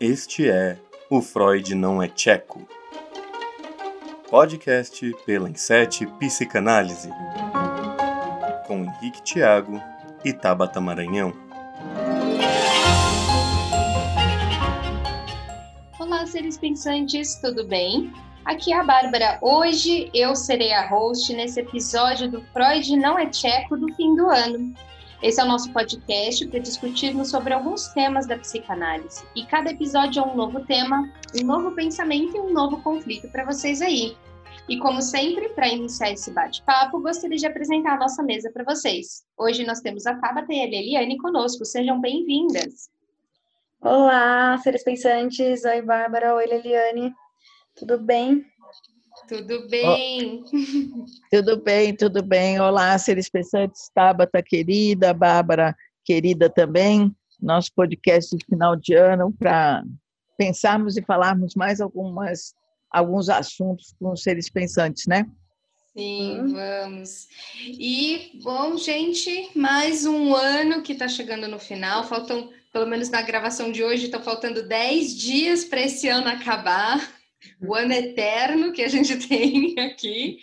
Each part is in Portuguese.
Este é O Freud Não é Tcheco. Podcast pela Insete Psicanálise. Com Henrique Tiago e Tabata Maranhão. Olá, seres pensantes, tudo bem? Aqui é a Bárbara. Hoje eu serei a host nesse episódio do Freud Não é Tcheco do fim do ano. Esse é o nosso podcast para discutirmos sobre alguns temas da psicanálise. E cada episódio é um novo tema, um novo pensamento e um novo conflito para vocês aí. E como sempre, para iniciar esse bate-papo, gostaria de apresentar a nossa mesa para vocês. Hoje nós temos a Tabata e a Eliane conosco. Sejam bem-vindas. Olá, seres pensantes. Oi, Bárbara. Oi, Leliane. Tudo bem? Tudo bem? Oh, tudo bem, tudo bem. Olá, seres pensantes, Tabata querida, Bárbara querida também. Nosso podcast de final de ano para pensarmos e falarmos mais algumas, alguns assuntos com os seres pensantes, né? Sim, hum. vamos. E, bom, gente, mais um ano que está chegando no final. Faltam, pelo menos na gravação de hoje, estão faltando 10 dias para esse ano acabar o ano eterno que a gente tem aqui.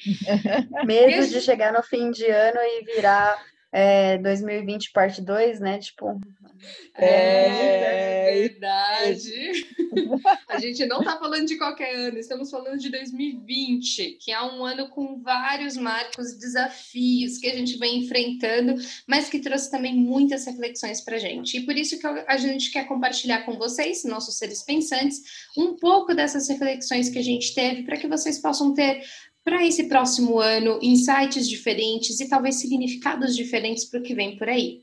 Medo de chegar no fim de ano e virar é, 2020 parte 2, né? Tipo. É, é verdade. A gente não está falando de qualquer ano, estamos falando de 2020, que é um ano com vários marcos, desafios que a gente vem enfrentando, mas que trouxe também muitas reflexões para a gente. E por isso que a gente quer compartilhar com vocês, nossos seres pensantes, um pouco dessas reflexões que a gente teve, para que vocês possam ter para esse próximo ano insights diferentes e talvez significados diferentes para o que vem por aí.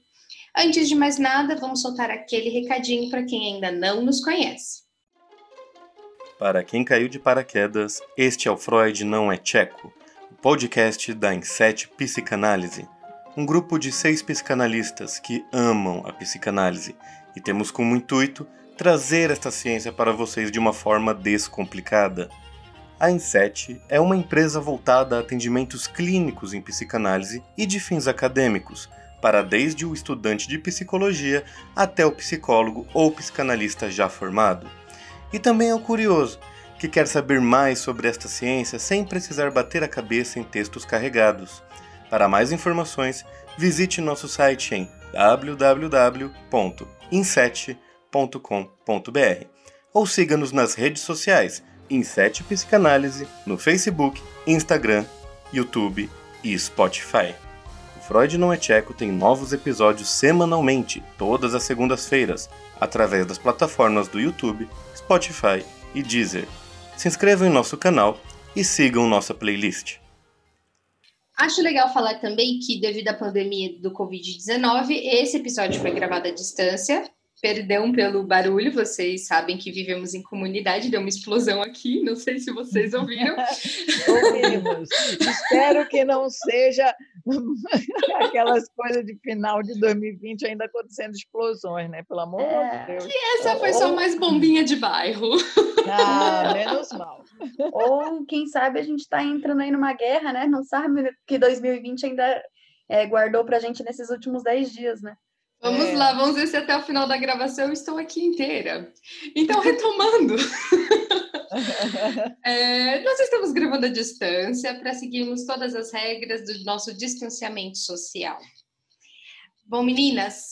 Antes de mais nada, vamos soltar aquele recadinho para quem ainda não nos conhece. Para quem caiu de paraquedas, este é o Freud Não é Tcheco, o podcast da Inset Psicanálise, um grupo de seis psicanalistas que amam a psicanálise e temos como intuito trazer esta ciência para vocês de uma forma descomplicada a Inset é uma empresa voltada a atendimentos clínicos em psicanálise e de fins acadêmicos, para desde o estudante de psicologia até o psicólogo ou psicanalista já formado. E também é o curioso, que quer saber mais sobre esta ciência sem precisar bater a cabeça em textos carregados. Para mais informações, visite nosso site em www.inset.com.br ou siga-nos nas redes sociais Inset Psicanálise no Facebook, Instagram, YouTube e Spotify. O Freud Não é Tcheco tem novos episódios semanalmente, todas as segundas-feiras, através das plataformas do YouTube, Spotify e Deezer. Se inscrevam em nosso canal e sigam nossa playlist. Acho legal falar também que, devido à pandemia do Covid-19, esse episódio foi gravado à distância, Perdão pelo barulho, vocês sabem que vivemos em comunidade, deu uma explosão aqui, não sei se vocês ouviram. Ouvimos. Espero que não seja aquelas coisas de final de 2020 ainda acontecendo explosões, né? Pelo amor é. de Deus. Que essa foi só mais bombinha de bairro. Ah, menos mal. Ou, quem sabe, a gente está entrando aí numa guerra, né? Não sabe que 2020 ainda é, guardou para a gente nesses últimos 10 dias, né? Vamos é. lá, vamos ver se até o final da gravação eu estou aqui inteira. Então, retomando. é, nós estamos gravando à distância para seguirmos todas as regras do nosso distanciamento social. Bom, meninas,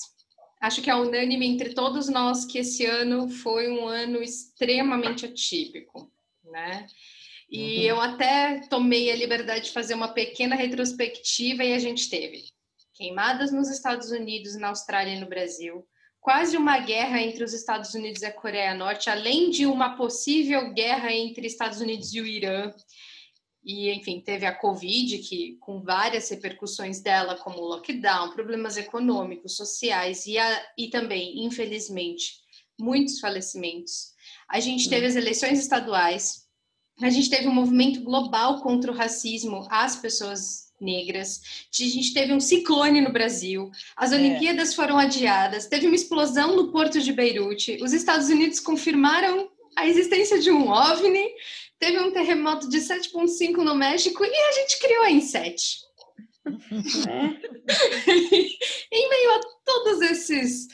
acho que é unânime entre todos nós que esse ano foi um ano extremamente atípico, né? E uhum. eu até tomei a liberdade de fazer uma pequena retrospectiva e a gente teve queimadas nos Estados Unidos, na Austrália e no Brasil, quase uma guerra entre os Estados Unidos e a Coreia Norte, além de uma possível guerra entre Estados Unidos e o Irã. E, enfim, teve a Covid, que com várias repercussões dela, como lockdown, problemas econômicos, sociais e, a, e também, infelizmente, muitos falecimentos. A gente teve as eleições estaduais, a gente teve um movimento global contra o racismo às pessoas negras. A gente teve um ciclone no Brasil, as é. Olimpíadas foram adiadas, teve uma explosão no porto de Beirute, os Estados Unidos confirmaram a existência de um OVNI, teve um terremoto de 7,5 no México e a gente criou a Inset. É. em meio a todos esses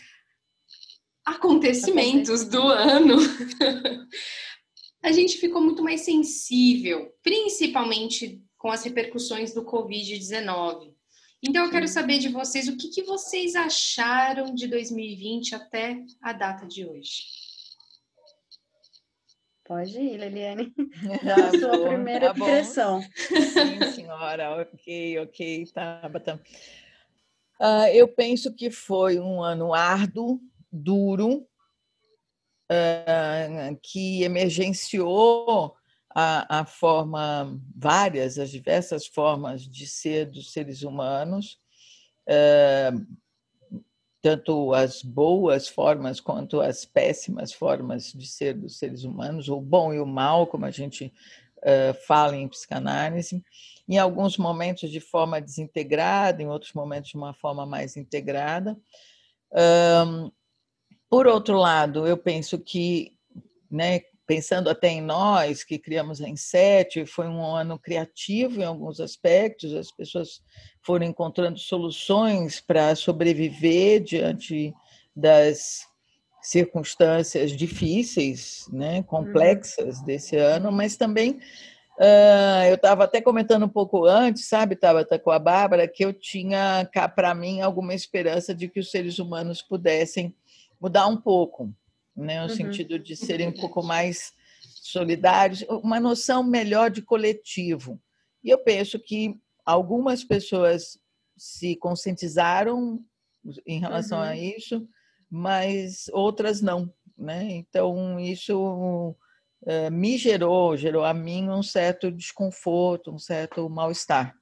acontecimentos do ano, a gente ficou muito mais sensível, principalmente com as repercussões do Covid-19. Então, eu quero saber de vocês o que, que vocês acharam de 2020 até a data de hoje. Pode ir, Leliane. Dá a sua bom, primeira tá impressão. Sim, senhora. ok, ok, Tabata. Uh, eu penso que foi um ano árduo, duro, uh, que emergenciou a, a, forma, várias, as diversas formas de ser dos seres humanos, uh, tanto as boas formas quanto as péssimas formas de ser dos seres humanos, o bom e o mal, como a gente uh, fala em psicanálise, em alguns momentos de forma desintegrada, em outros momentos de uma forma mais integrada. Por outro lado, eu penso que, né, pensando até em nós que criamos a Inset, foi um ano criativo em alguns aspectos, as pessoas foram encontrando soluções para sobreviver diante das circunstâncias difíceis, né, complexas desse ano, mas também uh, eu estava até comentando um pouco antes, sabe, estava com a Bárbara, que eu tinha cá para mim alguma esperança de que os seres humanos pudessem mudar um pouco, né? no uhum. sentido de serem um pouco mais solidários, uma noção melhor de coletivo. E eu penso que algumas pessoas se conscientizaram em relação uhum. a isso, mas outras não. Né? Então, isso uh, me gerou, gerou a mim um certo desconforto, um certo mal-estar.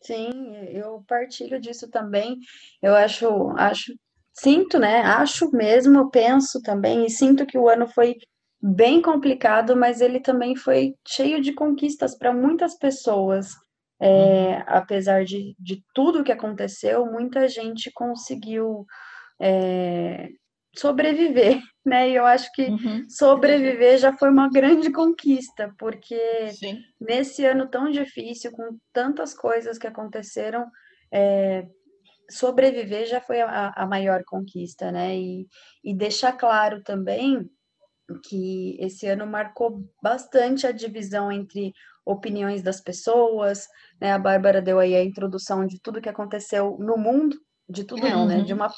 Sim, eu partilho disso também. Eu acho, acho sinto, né? Acho mesmo, penso também, e sinto que o ano foi bem complicado, mas ele também foi cheio de conquistas para muitas pessoas. É, uhum. apesar de, de tudo que aconteceu, muita gente conseguiu é, sobreviver, né? E eu acho que uhum. sobreviver já foi uma grande conquista, porque Sim. nesse ano tão difícil, com tantas coisas que aconteceram, é, sobreviver já foi a, a maior conquista, né? E, e deixar claro também que esse ano marcou bastante a divisão entre opiniões das pessoas, né? A Bárbara deu aí a introdução de tudo que aconteceu no mundo, de tudo não, né? De uma,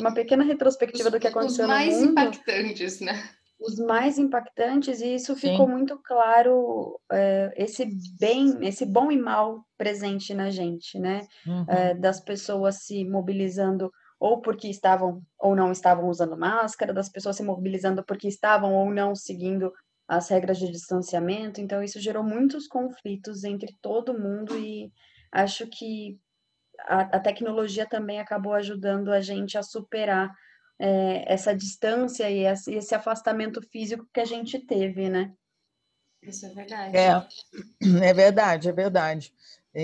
uma pequena retrospectiva os, do que aconteceu no mundo. Os mais impactantes, né? Os mais impactantes, e isso Sim. ficou muito claro, é, esse bem, esse bom e mal presente na gente, né? Uhum. É, das pessoas se mobilizando ou porque estavam ou não estavam usando máscara, das pessoas se mobilizando porque estavam ou não seguindo as regras de distanciamento. Então, isso gerou muitos conflitos entre todo mundo e acho que a, a tecnologia também acabou ajudando a gente a superar é, essa distância e esse afastamento físico que a gente teve, né? Isso é verdade. É, é verdade, é verdade.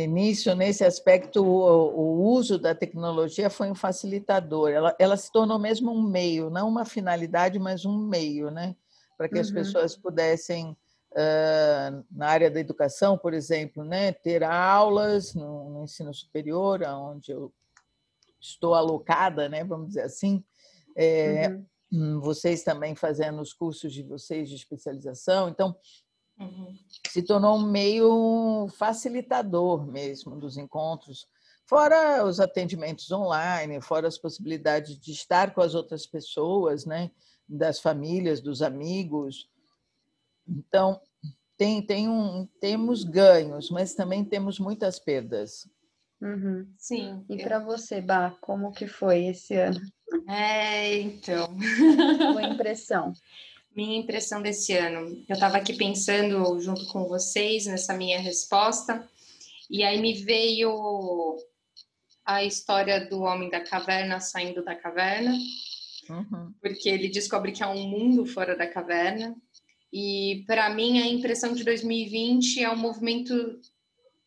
Nisso, nesse aspecto, o, o, uso da tecnologia foi um facilitador. Ela, ela se tornou mesmo um meio, não uma finalidade, mas um meio, né? Para que uhum. as pessoas pudessem, uh, na área da educação, por exemplo, né, ter aulas no, no ensino superior, onde eu estou alocada, né, vamos dizer assim, é, uhum. Hum, vocês também fazendo os cursos de vocês de especialização. Então, uhum. se tornou um meio facilitador mesmo dos encontros, fora os atendimentos online, fora as possibilidades de estar com as outras pessoas, né? das famílias, dos amigos. Então, tem, tem um, temos ganhos, mas também temos muitas perdas. Uhum. Sim. E para você, Bah, como que foi esse ano? É, então. Sua impressão. Minha impressão desse ano. Eu estava aqui pensando junto com vocês nessa minha resposta, e aí me veio a história do homem da caverna saindo da caverna, uhum. porque ele descobre que há um mundo fora da caverna. E para mim a impressão de 2020 é um movimento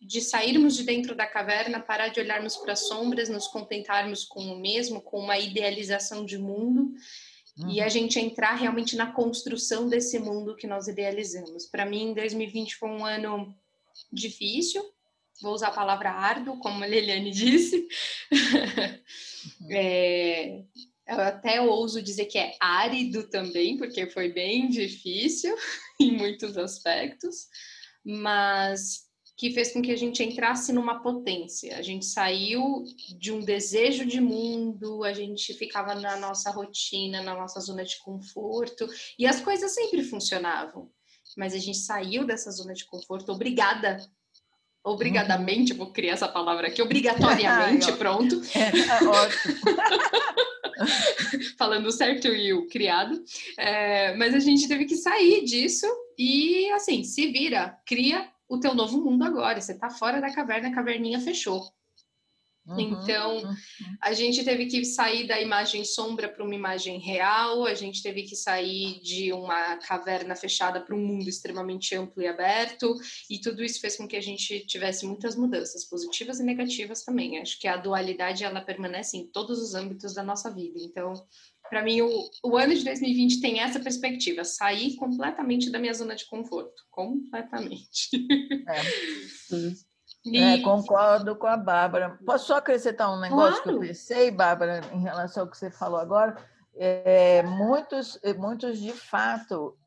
de sairmos de dentro da caverna, parar de olharmos para as sombras, nos contentarmos com o mesmo, com uma idealização de mundo uhum. e a gente entrar realmente na construção desse mundo que nós idealizamos. Para mim, 2020 foi um ano difícil, vou usar a palavra árduo, como a Liliane disse. Uhum. é, eu até ouso dizer que é árido também, porque foi bem difícil em muitos aspectos, mas que fez com que a gente entrasse numa potência. A gente saiu de um desejo de mundo, a gente ficava na nossa rotina, na nossa zona de conforto, e as coisas sempre funcionavam. Mas a gente saiu dessa zona de conforto obrigada. Obrigadamente, vou criar essa palavra aqui, obrigatoriamente, pronto. É, é ótimo. Falando certo e o criado. É, mas a gente teve que sair disso e, assim, se vira, cria o teu novo mundo agora. Você está fora da caverna, a caverninha fechou. Uhum, então, uhum. a gente teve que sair da imagem sombra para uma imagem real, a gente teve que sair de uma caverna fechada para um mundo extremamente amplo e aberto, e tudo isso fez com que a gente tivesse muitas mudanças, positivas e negativas também. Acho que a dualidade ela permanece em todos os âmbitos da nossa vida. Então, para mim, o, o, ano de 2020 tem essa perspectiva, sair completamente da minha zona de conforto, completamente. É. E... É, concordo com a Bárbara. Posso só acrescentar um negócio claro. que eu pensei, Bárbara, em relação ao que você falou agora? É, muitos, muitos, de fato,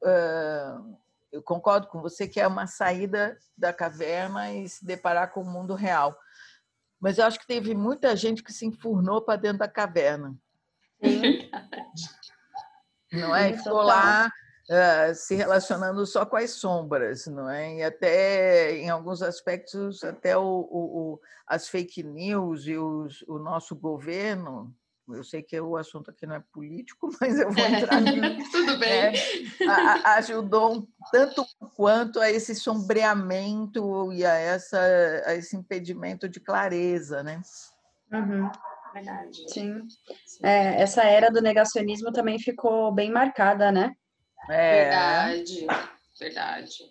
eu concordo com você que é uma saída da caverna e se deparar com o mundo real. Mas eu acho que teve muita gente que se enfurnou para dentro da caverna. Sim. Não é? Ficou lá uh, se relacionando só com as sombras, não é? E até, em alguns aspectos, até o, o, o as fake news e os, o nosso governo, eu sei que o assunto aqui não é político, mas eu vou entrar nisso. Tudo bem. É, ajudou tanto quanto a esse sombreamento e a, essa, a esse impedimento de clareza, né? Uhum. Verdade. Sim. É, essa era do negacionismo também ficou bem marcada, né? É. Verdade, verdade.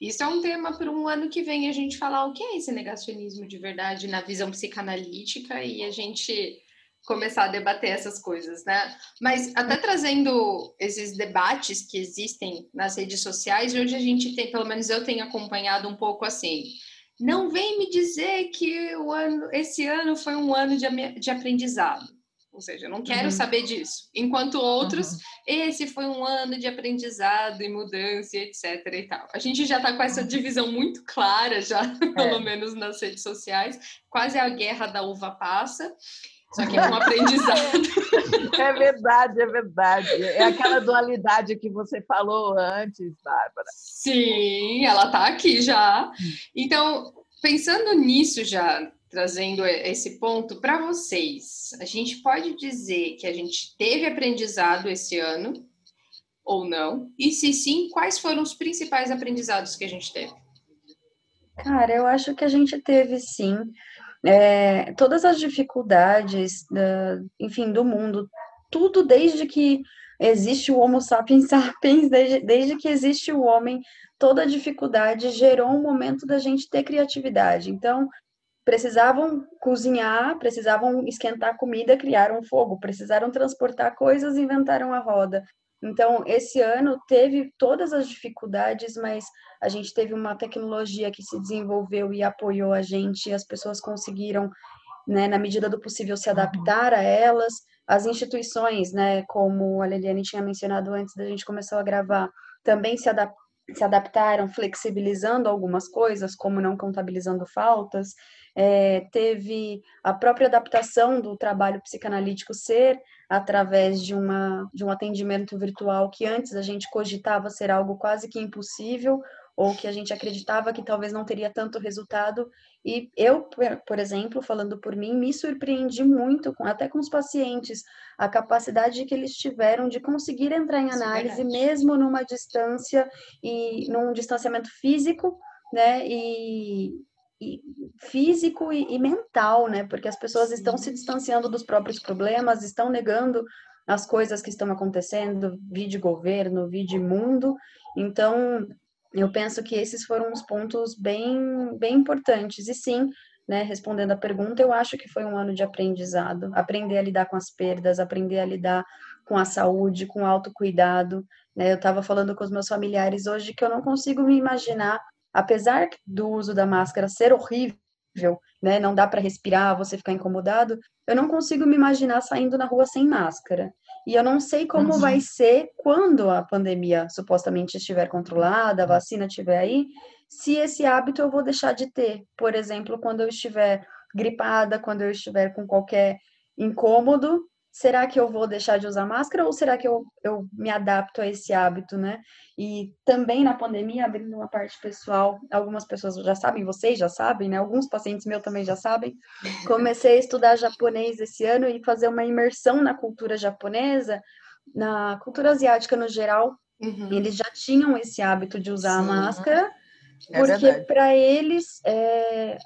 Isso é um tema para um ano que vem a gente falar o que é esse negacionismo de verdade na visão psicanalítica e a gente começar a debater essas coisas, né? Mas até trazendo esses debates que existem nas redes sociais, hoje a gente tem, pelo menos eu tenho acompanhado um pouco assim. Não vem me dizer que o ano, esse ano foi um ano de, de aprendizado. Ou seja, eu não quero uhum. saber disso. Enquanto outros, uhum. esse foi um ano de aprendizado e mudança, etc. e tal. A gente já está com essa divisão muito clara, já, é. pelo menos nas redes sociais. Quase a guerra da uva passa. Só que é um aprendizado. É verdade, é verdade. É aquela dualidade que você falou antes, Bárbara. Sim, ela está aqui já. Então, pensando nisso já, trazendo esse ponto para vocês. A gente pode dizer que a gente teve aprendizado esse ano ou não? E se sim, quais foram os principais aprendizados que a gente teve? Cara, eu acho que a gente teve sim. É, todas as dificuldades, enfim, do mundo, tudo desde que existe o Homo sapiens sapiens, desde, desde que existe o homem, toda dificuldade gerou um momento da gente ter criatividade. Então, precisavam cozinhar, precisavam esquentar comida, criaram fogo, precisaram transportar coisas, inventaram a roda. Então, esse ano teve todas as dificuldades, mas a gente teve uma tecnologia que se desenvolveu e apoiou a gente, e as pessoas conseguiram, né, na medida do possível, se adaptar a elas. As instituições, né, como a Leliane tinha mencionado antes da gente começar a gravar, também se adaptaram se adaptaram flexibilizando algumas coisas, como não contabilizando faltas, é, teve a própria adaptação do trabalho psicanalítico ser através de, uma, de um atendimento virtual que antes a gente cogitava ser algo quase que impossível ou que a gente acreditava que talvez não teria tanto resultado. E eu, por exemplo, falando por mim, me surpreendi muito, até com os pacientes, a capacidade que eles tiveram de conseguir entrar em é análise, é mesmo numa distância e num distanciamento físico, né? E, e físico e, e, mental, né? Porque as pessoas estão se distanciando dos próprios problemas, estão negando as coisas que estão acontecendo, vide governo, vide mundo. Então, eu penso que esses foram os pontos bem, bem importantes. E sim, né, respondendo a pergunta, eu acho que foi um ano de aprendizado, aprender a lidar com as perdas, aprender a lidar com a saúde, com o autocuidado. Né? Eu estava falando com os meus familiares hoje que eu não consigo me imaginar apesar do uso da máscara ser horrível, né? Não dá para respirar, você ficar incomodado. Eu não consigo me imaginar saindo na rua sem máscara. E eu não sei como uhum. vai ser quando a pandemia supostamente estiver controlada, a vacina estiver aí, se esse hábito eu vou deixar de ter. Por exemplo, quando eu estiver gripada, quando eu estiver com qualquer incômodo, será que eu vou deixar de usar máscara ou será que eu, eu me adapto a esse hábito, né? E também na pandemia, abrindo uma parte pessoal, algumas pessoas já sabem, vocês já sabem, né? Alguns pacientes meus também já sabem. Comecei a estudar japonês esse ano e fazer uma imersão na cultura japonesa, na cultura asiática no geral. Uhum. Eles já tinham esse hábito de usar Sim. a máscara, é porque para eles é,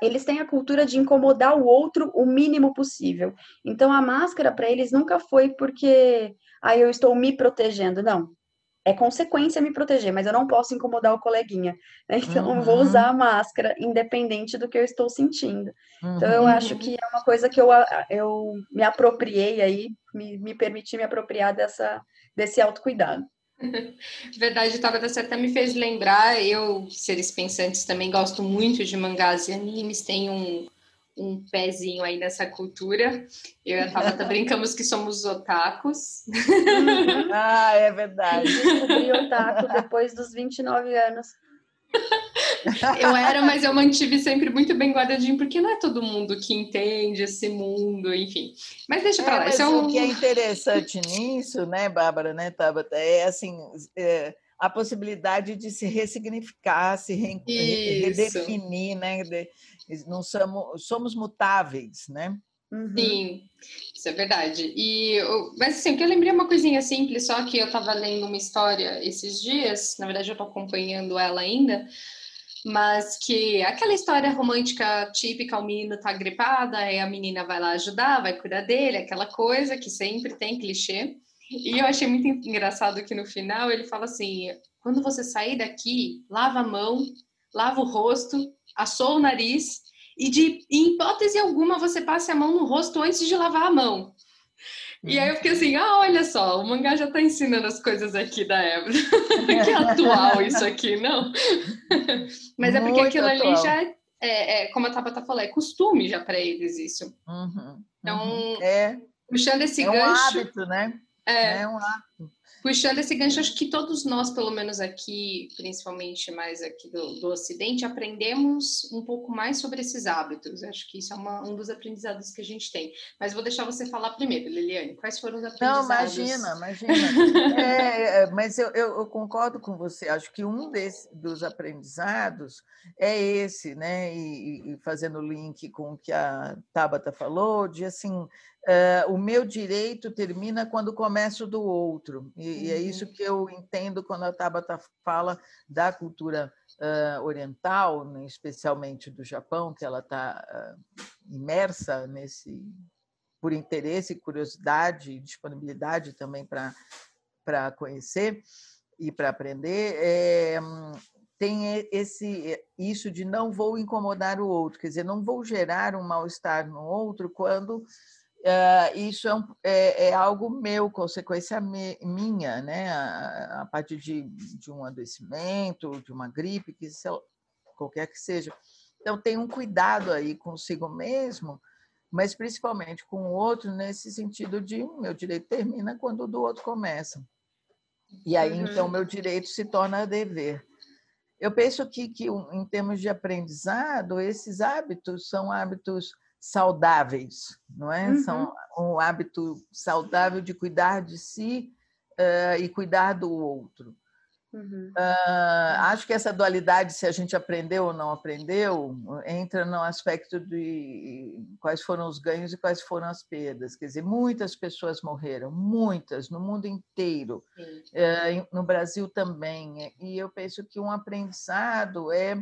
eles têm a cultura de incomodar o outro o mínimo possível. Então a máscara para eles nunca foi porque aí ah, eu estou me protegendo, não. É consequência me proteger, mas eu não posso incomodar o coleguinha. Né? Então uhum. eu vou usar a máscara independente do que eu estou sentindo. Uhum. Então eu acho que é uma coisa que eu, eu me apropriei aí, me, me permiti me apropriar dessa, desse autocuidado. Verdade, Tabata, você até me fez lembrar, eu, seres pensantes, também gosto muito de mangás e animes, tenho um, um pezinho aí nessa cultura. Eu e a Tabata brincamos que somos otakus. ah, é verdade. Descobri otaku depois dos 29 anos. eu era, mas eu mantive sempre muito bem guardadinho, porque não é todo mundo que entende esse mundo, enfim. Mas deixa para é, lá. Mas é um... O que é interessante nisso, né, Bárbara, né, Tabata, é assim. É a possibilidade de se ressignificar, se re redefinir, né? Não somos, somos mutáveis, né? Uhum. Sim, isso é verdade. E, mas assim, que eu lembrei uma coisinha simples, só que eu estava lendo uma história esses dias, na verdade eu estou acompanhando ela ainda, mas que aquela história romântica típica, o menino tá gripado, aí a menina vai lá ajudar, vai cuidar dele, aquela coisa que sempre tem clichê. E eu achei muito engraçado que no final ele fala assim: quando você sair daqui, lava a mão, lava o rosto, assou o nariz e de em hipótese alguma você passe a mão no rosto antes de lavar a mão. E aí eu fiquei assim, ah, olha só, o mangá já tá ensinando as coisas aqui da Ébora. que atual isso aqui, não? Mas é porque Muito aquilo atual. ali já é, é, é, como a Tabata falou, é costume já para eles isso. Uhum, então, uhum. É, puxando esse é gancho... É um hábito, né? É, é um hábito. Puxando esse gancho, acho que todos nós, pelo menos aqui, principalmente mais aqui do, do Ocidente, aprendemos um pouco mais sobre esses hábitos. Acho que isso é uma, um dos aprendizados que a gente tem. Mas vou deixar você falar primeiro, Liliane. Quais foram os aprendizados? Não, imagina, imagina. é, é mas eu, eu, eu, concordo com você. Acho que um desse, dos aprendizados é esse, né? E, e fazendo link com o que a Tabata falou, de assim Uh, o meu direito termina quando começa o do outro. E, uhum. e, é isso uhum. que eu entendo quando a Tabata fala da cultura uh, oriental, né, especialmente do Japão, que ela está uh, imersa nesse, por interesse, curiosidade, disponibilidade também para conhecer e para aprender. É, tem esse isso de não vou incomodar o outro, quer dizer, não vou gerar um mal-estar no outro quando Uh, isso é, um, é, é, algo meu, consequência me, minha, né? A, a partir de, de, um adoecimento, de uma gripe, que se, qualquer que seja. Então, tem um cuidado aí consigo mesmo, mas principalmente com o outro, nesse sentido de meu direito termina quando o do outro começa. E aí, uhum. então, meu direito se torna dever. Eu penso que, que, em termos de aprendizado, esses hábitos são hábitos saudáveis, não é? Uhum. São um hábito saudável de cuidar de si uh, e cuidar do outro. Uhum. Uh, acho que essa dualidade, se a gente aprendeu ou não aprendeu, entra no aspecto de quais foram os ganhos e quais foram as perdas. Quer dizer, muitas pessoas morreram, muitas, no mundo inteiro, uh, no Brasil também. E eu penso que um aprendizado é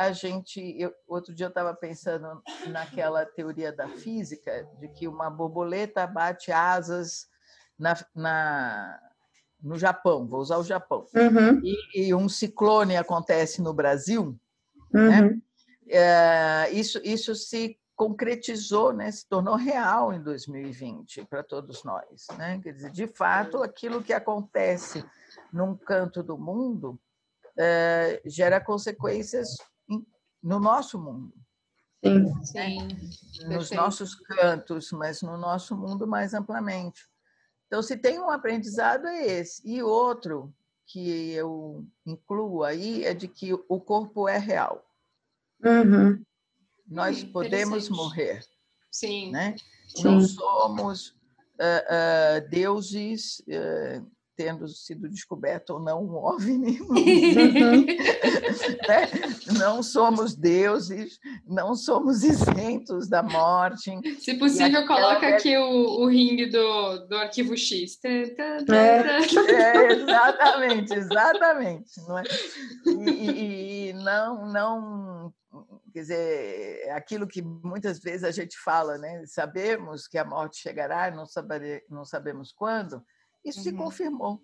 a gente. Eu, outro dia eu estava pensando naquela teoria da física, de que uma borboleta bate asas na, na no Japão, vou usar o Japão, uhum. e, e, um ciclone acontece no Brasil, né? uhum. né? É, isso, isso se concretizou, né? se tornou real em 2020 para todos nós. Né? Quer dizer, de fato, aquilo que acontece num canto do mundo é, gera consequências no nosso mundo. Sim. né? Sim. nos Perfeito. nossos cantos, mas no nosso mundo mais amplamente. Então, se tem um aprendizado, é esse. E outro que eu incluo aí é de que o corpo é real. Uhum. Nós Hum, podemos morrer, Sim. né? Sim. Não somos ah, ah, deuses, ah, tendo sido descoberto ou não um OVNI, né? não somos deuses, não somos isentos da morte. Se possível, coloca aquela- aqui o, o ringue do, do arquivo X. É. É, exatamente, exatamente. Não é? E, e- não, não, quer dizer, aquilo que muitas vezes a gente fala, né? Sabemos que a morte chegará, não, sabere, não sabemos quando. Isso se Uhum. confirmou.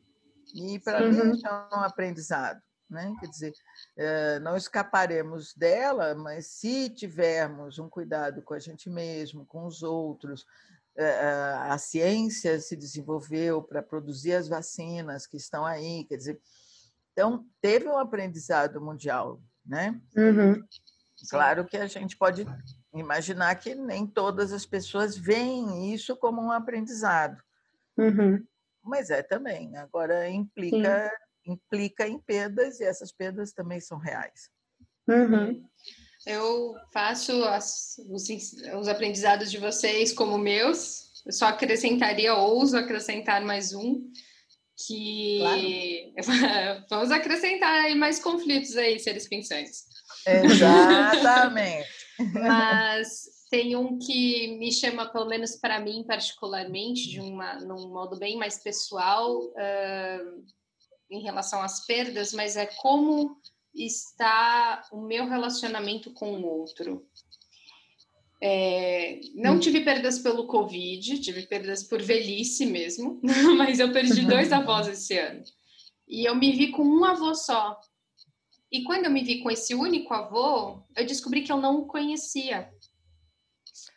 E para Uhum. mim é um aprendizado. Né? Quer dizer, eh, não escaparemos dela, mas se tivermos um cuidado com a gente mesmo, com os outros, eh, a ciência se desenvolveu para produzir as vacinas que estão aí, quer dizer, então teve um aprendizado mundial, né? Uhum. Claro que a gente pode imaginar que nem todas as pessoas veem isso como um aprendizado, Uhum. Mas é também. Agora implica implica em perdas e essas perdas também são reais. Uhum. Eu faço as- os, os aprendizados de vocês como meus. Eu só acrescentaria, ouso acrescentar mais um, que vamos acrescentar aí mais conflitos aí, seres pensantes. Exatamente. Mas tem um que me chama, pelo menos para mim particularmente, de uma, num modo bem mais pessoal, ah, em relação às perdas, mas é como está o meu relacionamento com o outro. É, não tive perdas pelo Covid, tive perdas por velhice mesmo, mas eu perdi dois avós esse ano. E eu me vi com um avô só. E quando eu me vi com esse único avô, eu descobri que eu não o conhecia.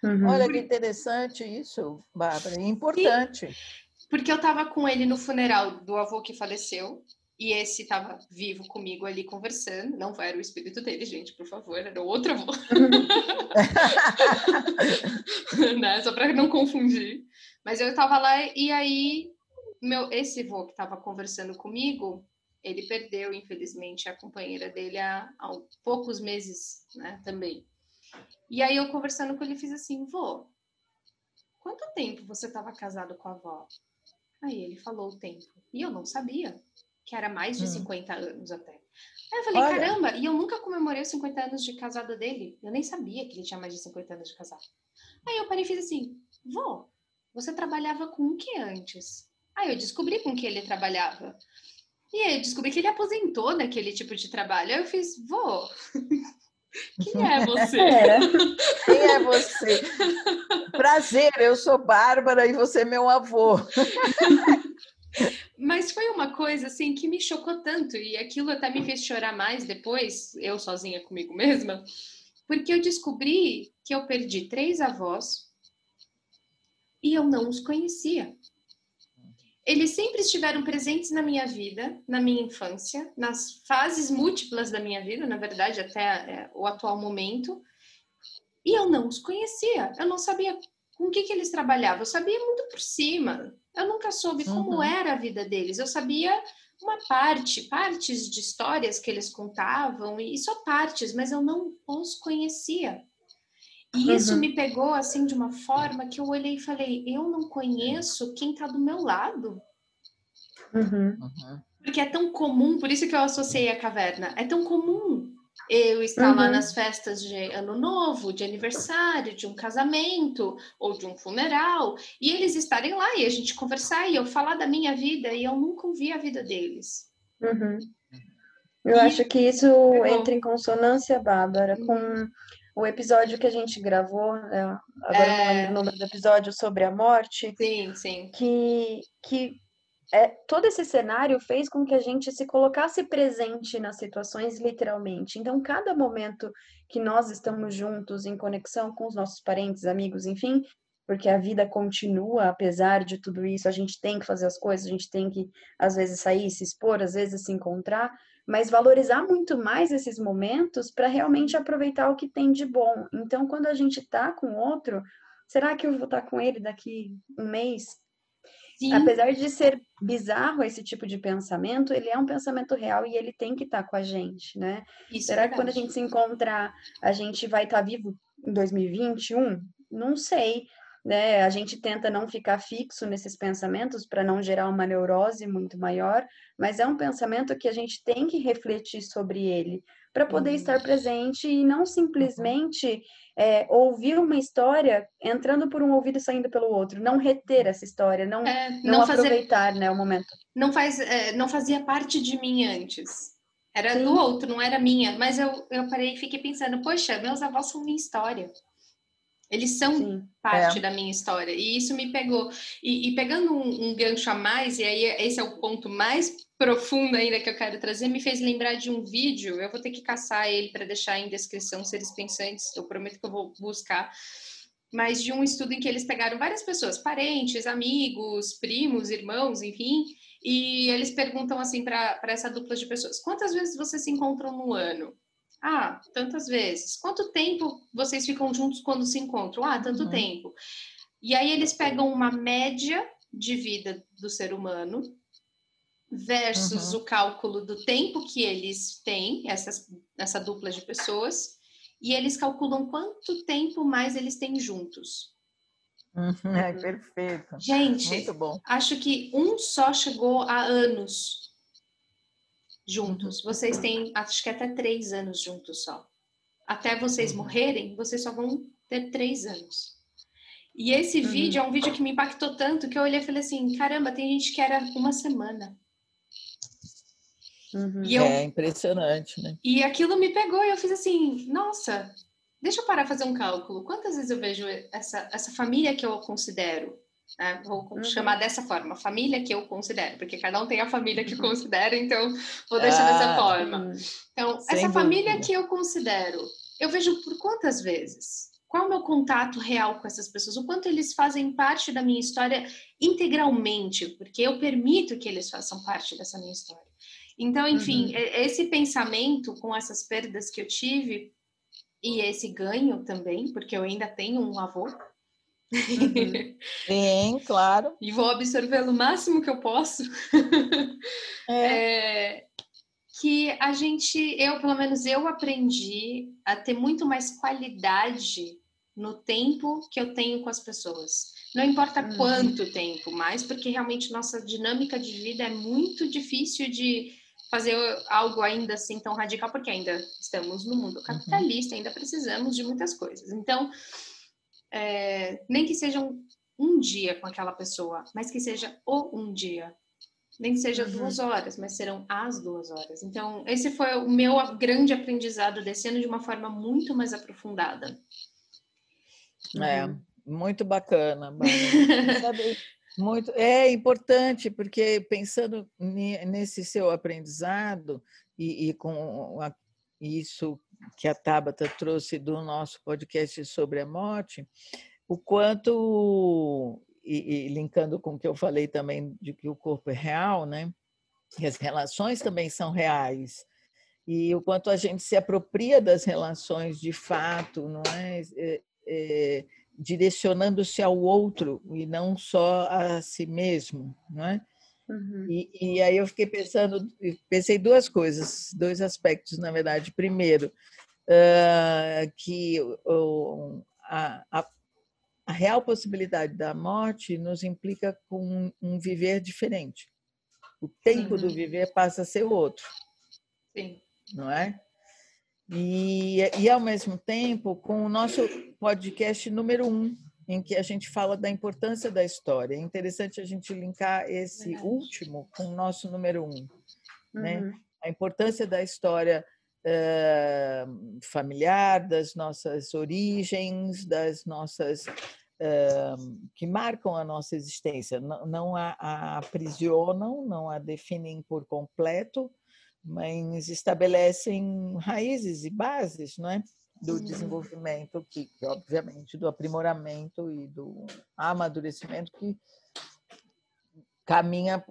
Uhum. Olha que interessante isso, Bárbara, importante. Porque eu estava com ele no funeral do avô que faleceu, e esse estava vivo comigo ali conversando. Não era o espírito dele, gente, por favor, era o outro avô. né? Só para não confundir. Mas eu estava lá e aí meu esse avô que estava conversando comigo, ele perdeu, infelizmente, a companheira dele há, há poucos meses, né, também. E aí eu conversando com ele fiz assim, vô, quanto tempo você estava casado com a avó? Aí ele falou o tempo. E eu não sabia, que era mais de Hum. 50 anos até. Aí eu falei, Olha. caramba, e eu nunca comemorei os 50 anos de casada dele. Eu nem sabia que ele tinha mais de 50 anos de casado. Aí eu parei e fiz assim, vô, você trabalhava com o que antes? Aí eu descobri com que ele trabalhava. E aí eu descobri que ele aposentou daquele tipo de trabalho. Aí eu fiz, vô, quem é você? Era. Quem é você? Prazer, eu sou Bárbara e você é meu avô. Mas foi uma coisa assim que me chocou tanto e aquilo até me fez chorar mais depois, eu sozinha comigo mesma, porque eu descobri que eu perdi três avós e eu não os conhecia. Eles sempre estiveram presentes na minha vida, na minha infância, nas fases múltiplas da minha vida, na verdade, até é, o atual momento, e eu não os conhecia. Eu não sabia com o que, que eles trabalhavam, eu sabia muito por cima. Eu nunca soube como Uhum. era a vida deles. Eu sabia uma parte, partes de histórias que eles contavam, e só partes, mas eu não os conhecia. E isso Uhum. me pegou assim de uma forma que eu olhei e falei: eu não conheço quem está do meu lado. Uhum. Porque é tão comum, por isso que eu associei a caverna, é tão comum eu estar lá Uhum. nas festas de ano novo, de aniversário, de um casamento ou de um funeral, e eles estarem lá e a gente conversar e eu falar da minha vida e eu nunca ouvi a vida deles. Uhum. Eu E- acho que isso Pegou. entra em consonância, Bárbara, Uhum. com o episódio que a gente gravou, é, agora eu não É. lembro o nome do episódio, sobre a morte, Sim, sim. que, que é, todo esse cenário fez com que a gente se colocasse presente nas situações, literalmente. Então, cada momento que nós estamos juntos, em conexão com os nossos parentes, amigos, enfim, porque a vida continua, apesar de tudo isso, a gente tem que fazer as coisas, a gente tem que, às vezes, sair, se expor, às vezes se encontrar, mas valorizar muito mais esses momentos para realmente aproveitar o que tem de bom. Então, quando a gente tá com outro, será que eu vou estar tá com ele daqui um mês? Sim. Apesar de ser bizarro esse tipo de pensamento, ele é um pensamento real e ele tem que estar tá com a gente, né? Isso Será é que quando a gente se encontrar, a gente vai estar tá vivo em 2021? Não sei, né? A gente tenta não ficar fixo nesses pensamentos para não gerar uma neurose muito maior, mas é um pensamento que a gente tem que refletir sobre ele para poder uhum. estar presente e não simplesmente é, ouvir uma história entrando por um ouvido e saindo pelo outro, não reter essa história, não, é, não, não aproveitar fazer, né, o momento. Não, faz, é, não fazia parte de mim antes. Era Sim. do outro, não era minha. Mas eu, eu parei e fiquei pensando, poxa, meus avós são minha história. Eles são Sim, parte é. da minha história. E isso me pegou. E, e pegando um, um, gancho a mais, e aí esse é o ponto mais profundo ainda que eu quero trazer, me fez lembrar de um vídeo. Eu vou ter que caçar ele para deixar em descrição, seres pensantes. Eu prometo que eu vou buscar. Mas de um estudo em que eles pegaram várias pessoas, parentes, amigos, primos, irmãos, enfim, e eles perguntam assim para essa dupla de pessoas: quantas vezes vocês se encontram no ano? Ah, tantas vezes. Quanto tempo vocês ficam juntos quando se encontram? Ah, tanto uhum. tempo. E aí eles pegam uma média de vida do ser humano versus uhum. o cálculo do tempo que eles têm, essas, essa dupla de pessoas, e eles calculam quanto tempo mais eles têm juntos. Uhum, é perfeito. Gente, Muito bom. acho que um só chegou a anos juntos. Vocês têm, acho que até três anos juntos só. Até vocês uhum. morrerem, vocês só vão ter três anos. E esse uhum. vídeo é um vídeo que me impactou tanto que eu olhei e falei assim: caramba, tem gente que era uma semana. Uhum. Eu, é impressionante, né? E aquilo me pegou e eu fiz assim: nossa, deixa eu parar fazer um cálculo. Quantas vezes eu vejo essa, essa família que eu considero? Né? Vou uhum. chamar dessa forma, família que eu considero, porque cada um tem a família que uhum. considera, então vou deixar ah, dessa forma. Então, essa dúvida. família que eu considero, eu vejo por quantas vezes? Qual é o meu contato real com essas pessoas? O quanto eles fazem parte da minha história integralmente, porque eu permito que eles façam parte dessa minha história. Então, enfim, uhum. esse pensamento com essas perdas que eu tive e esse ganho também, porque eu ainda tenho um avô. Uhum. Sim, claro. e vou absorvê-lo o máximo que eu posso. é. é. que a gente, eu pelo menos eu aprendi a ter muito mais qualidade no tempo que eu tenho com as pessoas. Não importa uhum. quanto tempo, mais porque realmente nossa dinâmica de vida é muito difícil de fazer algo ainda assim tão radical, porque ainda estamos no mundo capitalista, ainda precisamos de muitas coisas. Então, é, nem que seja um, um, dia com aquela pessoa, mas que seja o um dia. Nem que seja uhum. duas horas, mas serão as duas horas. Então, esse foi o meu grande aprendizado desse ano de uma forma muito mais aprofundada. É, uhum. muito bacana. Muito, é importante, porque pensando nesse seu aprendizado e, e com a, isso que a Tabata trouxe do nosso podcast sobre a morte, o quanto, e, e linkando com o que eu falei também de que o corpo é real, né? E as relações também são reais. E o quanto a gente se apropria das relações de fato, não é? é, é direcionando-se ao outro e não só a si mesmo, não é? Uhum. E, e, aí eu fiquei pensando, pensei duas coisas, dois aspectos, na verdade. Primeiro, uh, que uh, a, a, a, real possibilidade da morte nos implica com um, um viver diferente. O tempo uhum. do viver passa a ser outro. Sim. Não é? E, e, ao mesmo tempo, com o nosso podcast número um, em que a gente fala da importância da história. É interessante a gente linkar esse Verdade. último com o nosso número um. Né? Uhum. Né? A importância da história uh, familiar, das nossas origens, das nossas. Uh, que marcam a nossa existência, não, não a, a aprisionam, não a definem por completo, mas estabelecem raízes e bases, não é? Do desenvolvimento, que, que, obviamente do aprimoramento e do amadurecimento que caminha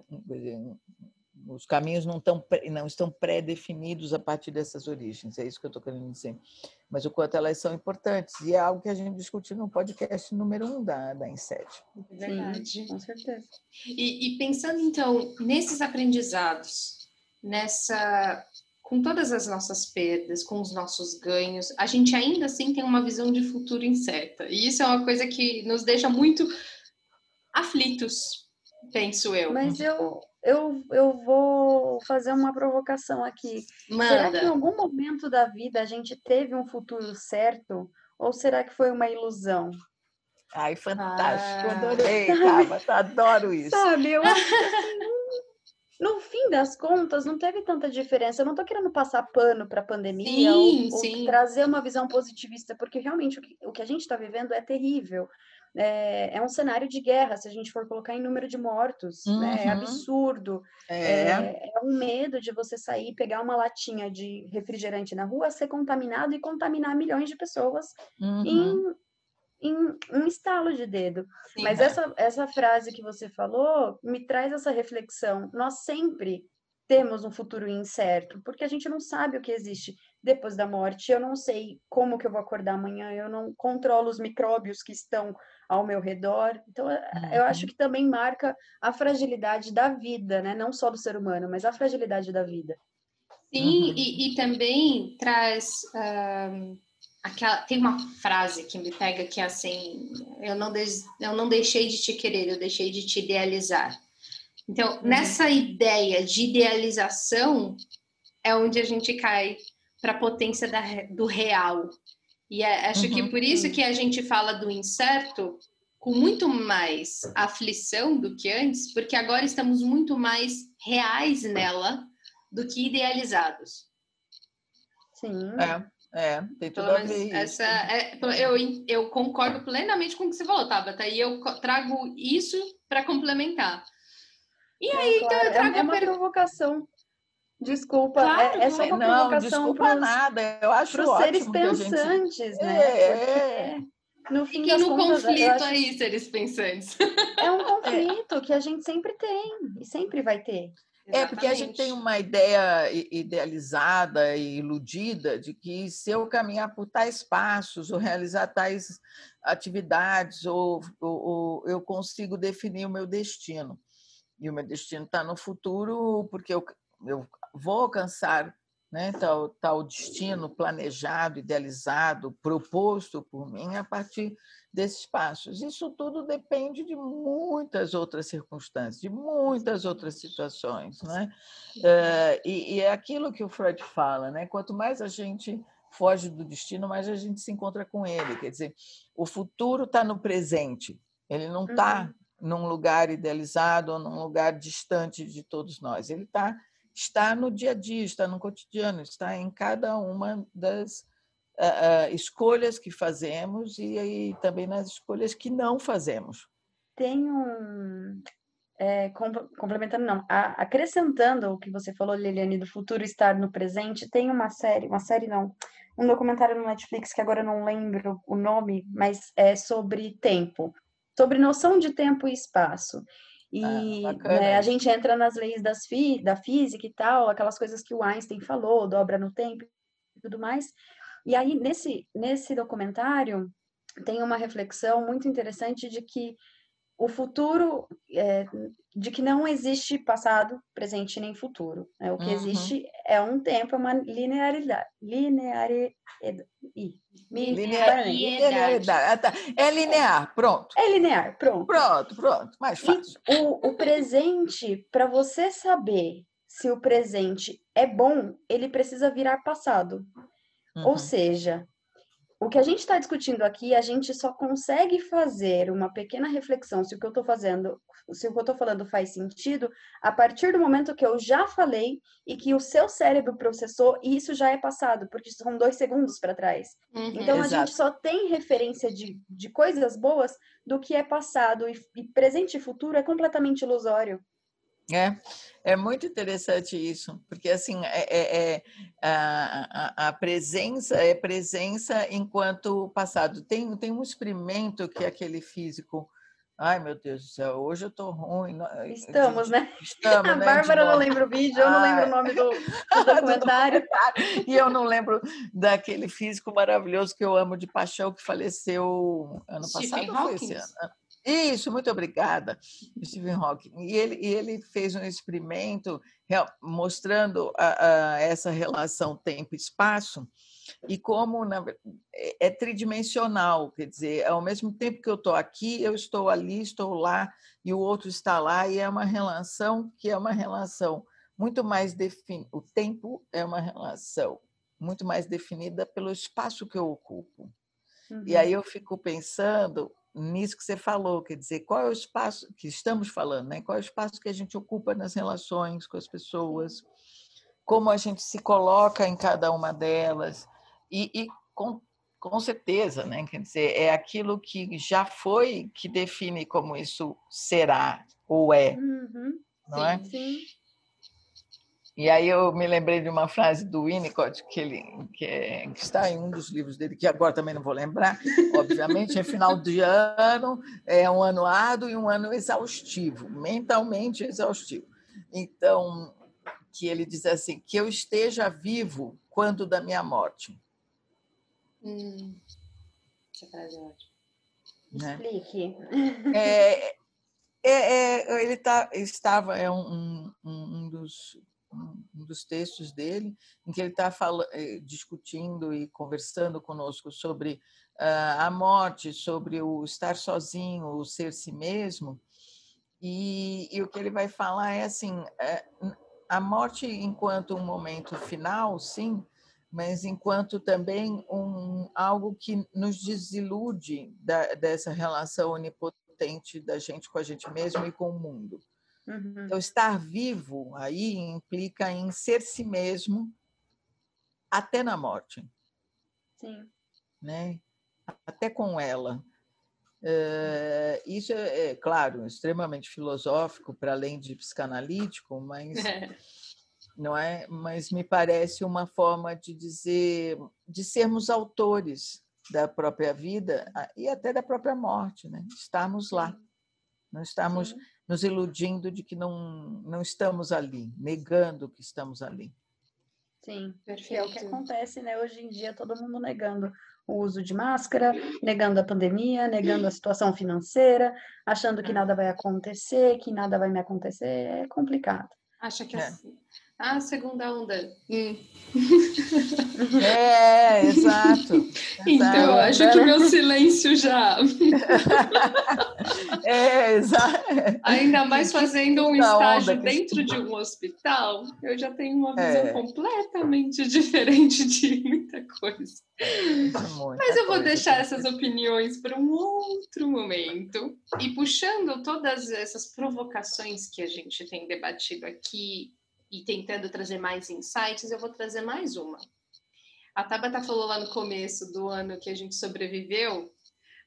os caminhos não, tão, não estão pré-definidos a partir dessas origens, é isso que eu estou querendo dizer. Mas o quanto elas são importantes, e é algo que a gente discutiu no podcast número um da, da Inset. Verdade. Sim, com certeza. E, e pensando, então, nesses aprendizados, nessa com todas as nossas perdas, com os nossos ganhos, a gente ainda assim tem uma visão de futuro incerta. E isso é uma coisa que nos deixa muito aflitos, penso eu. Mas eu, eu, eu vou fazer uma provocação aqui. Manda. Será que em algum momento da vida a gente teve um futuro certo? Ou será que foi uma ilusão? Ai, fantástico, ah. adorei, Tabata, adoro isso. Sabe, eu acho que assim, no fim das contas, não teve tanta diferença. Eu não estou querendo passar pano para a pandemia sim, ou, ou trazer uma visão positivista, porque realmente o que, o que a gente está vivendo é terrível é, é, um cenário de guerra, se a gente for colocar em número de mortos, uhum. né? É uhum. absurdo. É. é. é um medo de você sair, pegar uma latinha de refrigerante na rua, ser contaminado e contaminar milhões de pessoas uhum. em, em um estalo de dedo. Sim, Mas é. essa, essa frase que você falou me traz essa reflexão. Nós sempre temos um futuro incerto, porque a gente não sabe o que existe depois da morte. Eu não sei como que eu vou acordar amanhã, eu não controlo os micróbios que estão ao meu redor. Então, uhum. eu acho que também marca a fragilidade da vida, né? Não só do ser humano, mas a fragilidade da vida. Sim, uhum. e, e, também traz um, aquela. Tem uma frase que me pega que é assim: eu não, de, eu não deixei de te querer, eu deixei de te idealizar. Então, uhum. nessa ideia de idealização é onde a gente cai para a potência da, do real. E é, acho uhum. que por isso que a gente fala do incerto com muito mais aflição do que antes, porque agora estamos muito mais reais nela do que idealizados. Sim. É. É, tem tudo a ver essa, é, eu, eu concordo plenamente com o que você falou, Tabata, e eu trago isso para complementar. E aí, então, eu trago é, é uma per... provocação. Desculpa, claro, é, é, só uma não, provocação desculpa pros, nada. Eu acho pros seres pensantes, gente... né? É, é. No fim que no contas, conflito acho... aí, seres pensantes. É um conflito é. que a gente sempre tem e sempre vai ter. É, porque a gente tem uma ideia idealizada e iludida de que se eu caminhar por tais passos, ou realizar tais atividades, ou, ou, ou eu consigo definir o meu destino. E o meu destino está no futuro, porque eu, eu vou alcançar né, tal, tal destino planejado, idealizado, proposto por mim a partir desses passos. Isso tudo depende de muitas outras circunstâncias, de muitas outras situações. Né? E, e, é aquilo que o Freud fala: né? quanto mais a gente foge do destino, mais a gente se encontra com ele. Quer dizer, o futuro está no presente, ele não está uhum num lugar idealizado ou num lugar distante de todos nós. Ele tá, está no dia a dia, está no cotidiano, está em cada uma das uh, escolhas que fazemos e, e, também nas escolhas que não fazemos. Tem um. É, complementando, não, a, acrescentando o que você falou, Liliane, do futuro estar no presente, tem uma série, uma série não, um documentário no Netflix que agora eu não lembro o nome, mas é sobre tempo sobre noção de tempo e espaço. E ah, né, a gente entra nas leis das fi, da física e tal, aquelas coisas que o Einstein falou, dobra no tempo e tudo mais. E aí, nesse, nesse documentário, tem uma reflexão muito interessante de que o futuro, é, de que não existe passado, presente nem futuro. Né? O que uhum. existe é um tempo, é uma linearidade. Linearidade. Linearidade. Ah, tá. É linear, pronto. É linear, pronto. Pronto, pronto, mais fácil. o, o presente, para você saber se o presente é bom, ele precisa virar passado. Uhum. Ou seja, o que a gente está discutindo aqui, a gente só consegue fazer uma pequena reflexão se o que eu estou fazendo, se o que eu estou falando faz sentido, a partir do momento que eu já falei e que o seu cérebro processou e isso já é passado, porque são dois segundos para trás. Uhum, então exato. a gente só tem referência de, de coisas boas do que é passado e, e presente e futuro é completamente ilusório. É, é muito interessante isso, porque assim é, é, é a, a, presença é presença enquanto passado. Tem, tem um experimento que aquele físico Ai, meu Deus do céu, hoje eu tô ruim. Estamos, né? Estamos, a né, Bárbara não lembra o vídeo, eu não lembro o nome do, do documentário. e eu não lembro daquele físico maravilhoso que eu amo de paixão que faleceu ano Stephen passado. Foi esse ano? Isso, muito obrigada, Stephen Hawking. E ele, e ele fez um experimento mostrando a, a, essa relação tempo-espaço e como na, é, é tridimensional, quer dizer, ao mesmo tempo que eu estou aqui, eu estou ali, estou lá, e o outro está lá, e é uma relação que é uma relação muito mais definida. O tempo é uma relação muito mais definida pelo espaço que eu ocupo. Uhum. E aí eu fico pensando nisso que você falou, quer dizer, qual é o espaço que estamos falando, né? Qual é o espaço que a gente ocupa nas relações com as pessoas, como a gente se coloca em cada uma delas e, e com, com certeza, né? Quer dizer, é aquilo que já foi que define como isso será ou é, uhum. não sim, é? Sim. E aí eu me lembrei de uma frase do Winnicott, que, ele, que, é, que, está em um dos livros dele, que agora também não vou lembrar, obviamente, é final de ano, é um ano árduo e um ano exaustivo, mentalmente exaustivo. Então, que ele diz assim, que eu esteja vivo quando da minha morte. Hum, essa frase é ótima. Né? Explique. É, é, é, ele tá, estava, é um, um, um dos um dos textos dele, em que ele está eh, discutindo e conversando conosco sobre uh, a morte, sobre o estar sozinho, o ser si mesmo. E, e o que ele vai falar é assim: é, a morte enquanto um momento final, sim, mas enquanto também um, algo que nos desilude da, dessa relação onipotente da gente com a gente mesmo e com o mundo. Uhum. Então, estar vivo aí implica em ser si mesmo até na morte. Sim. Né? Até com ela. Uh, isso é, é, claro, extremamente filosófico, para além de psicanalítico, mas não é? Mas me parece uma forma de dizer, de sermos autores da própria vida e até da própria morte, né? Estarmos lá, não estamos. Nos iludindo de que não não estamos ali, negando que estamos ali. Sim, Perfeito. é o que acontece, né? Hoje em dia todo mundo negando o uso de máscara, negando a pandemia, negando a situação financeira, achando que nada vai acontecer, que nada vai me acontecer, é complicado. Acha que é. Ah, segunda onda. Hum. É, exato. Então, acho que o meu silêncio já. É, exato. Ainda mais fazendo um estágio dentro de um hospital, eu já tenho uma visão é. completamente diferente de muita coisa. Muita Mas eu vou coisa. deixar essas opiniões para um outro momento. E puxando todas essas provocações que a gente tem debatido aqui e tentando trazer mais insights, eu vou trazer mais uma. A Tabata falou lá no começo do ano que a gente sobreviveu,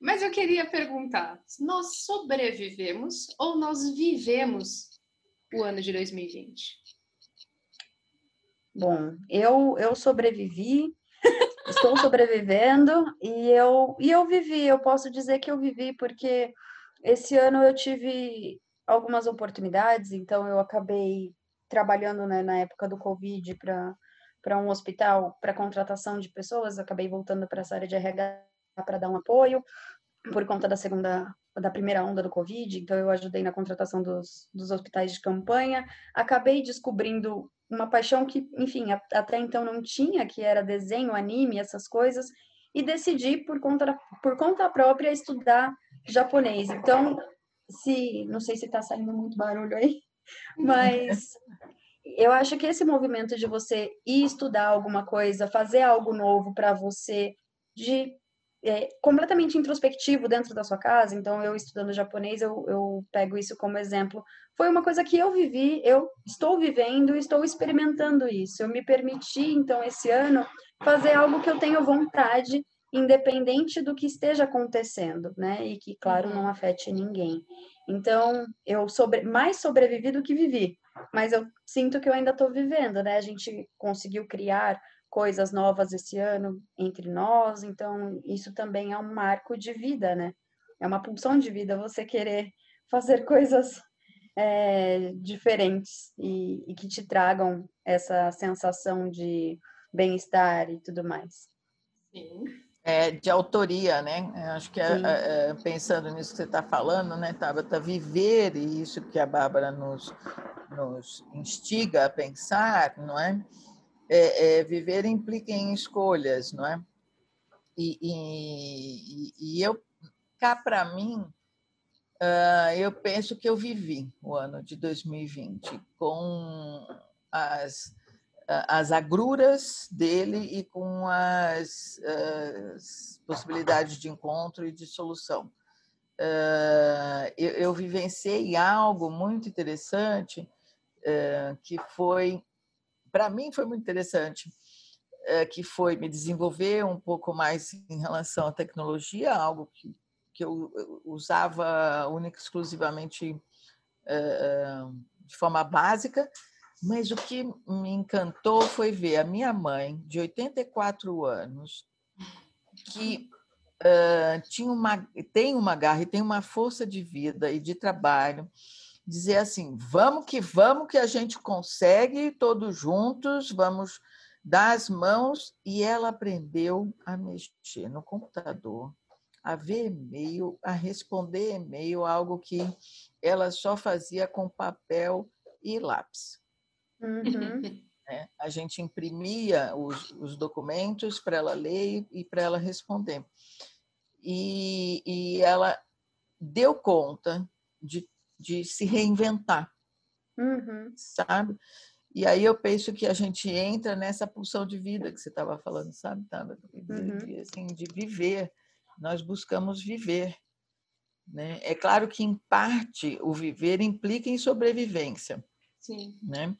mas eu queria perguntar: nós sobrevivemos ou nós vivemos o ano de 2020? Bom, eu, eu sobrevivi, estou sobrevivendo e eu, e eu vivi. Eu posso dizer que eu vivi porque esse ano eu tive algumas oportunidades, então eu acabei trabalhando né, na época do Covid para um hospital, para contratação de pessoas, acabei voltando para essa área de RH para dar um apoio por conta da segunda da primeira onda do Covid, então eu ajudei na contratação dos, dos hospitais de campanha, acabei descobrindo uma paixão que, enfim, até então não tinha, que era desenho, anime, essas coisas, e decidi por conta, por conta própria estudar japonês. Então, se não sei se está saindo muito barulho aí, mas eu acho que esse movimento de você ir estudar alguma coisa, fazer algo novo para você, de é, completamente introspectivo dentro da sua casa, então eu estudando japonês, eu, eu pego isso como exemplo. Foi uma coisa que eu vivi, eu estou vivendo, estou experimentando isso. Eu me permiti, então, esse ano, fazer algo que eu tenho vontade, independente do que esteja acontecendo, né? E que, claro, não uhum. afete ninguém. Então, eu sobre, mais sobrevivi do que vivi, mas eu sinto que eu ainda estou vivendo, né? A gente conseguiu criar coisas novas esse ano entre nós, então isso também é um marco de vida, né? É uma pulsão de vida você querer fazer coisas é, diferentes e, e que te tragam essa sensação de bem-estar e tudo mais. Sim. É, de autoria, né? Acho que é, é, pensando nisso que você está falando, né, Tabata, viver e isso que a Bárbara nos, nos instiga a pensar, não é? é, é viver implica em escolhas, não é? E, e, e eu cá para mim uh, eu penso que eu vivi o ano de 2020 com as as agruras dele e com as, as possibilidades de encontro e de solução. Uh, eu, eu, vivenciei algo muito interessante uh, que foi, para mim, foi muito interessante, uh, que foi me desenvolver um pouco mais em relação à tecnologia, algo que, que eu usava única exclusivamente de forma básica, mas o que me encantou foi ver a minha mãe, de 84 anos, que uh, tinha uma, tem uma garra e tem uma força de vida e de trabalho, dizer assim: vamos que vamos, que a gente consegue, todos juntos, vamos dar as mãos. E ela aprendeu a mexer no computador, a ver e-mail, a responder e-mail, algo que ela só fazia com papel e lápis. Uhum. É, a gente imprimia os, os documentos para ela ler e para ela responder. E, e ela deu conta de, de se reinventar, uhum. sabe? E aí eu penso que a gente entra nessa pulsão de vida que você estava falando, sabe, Tava? De, uhum. de, assim, de viver. Nós buscamos viver. Né? É claro que, em parte, o viver implica em sobrevivência. Sim. Né?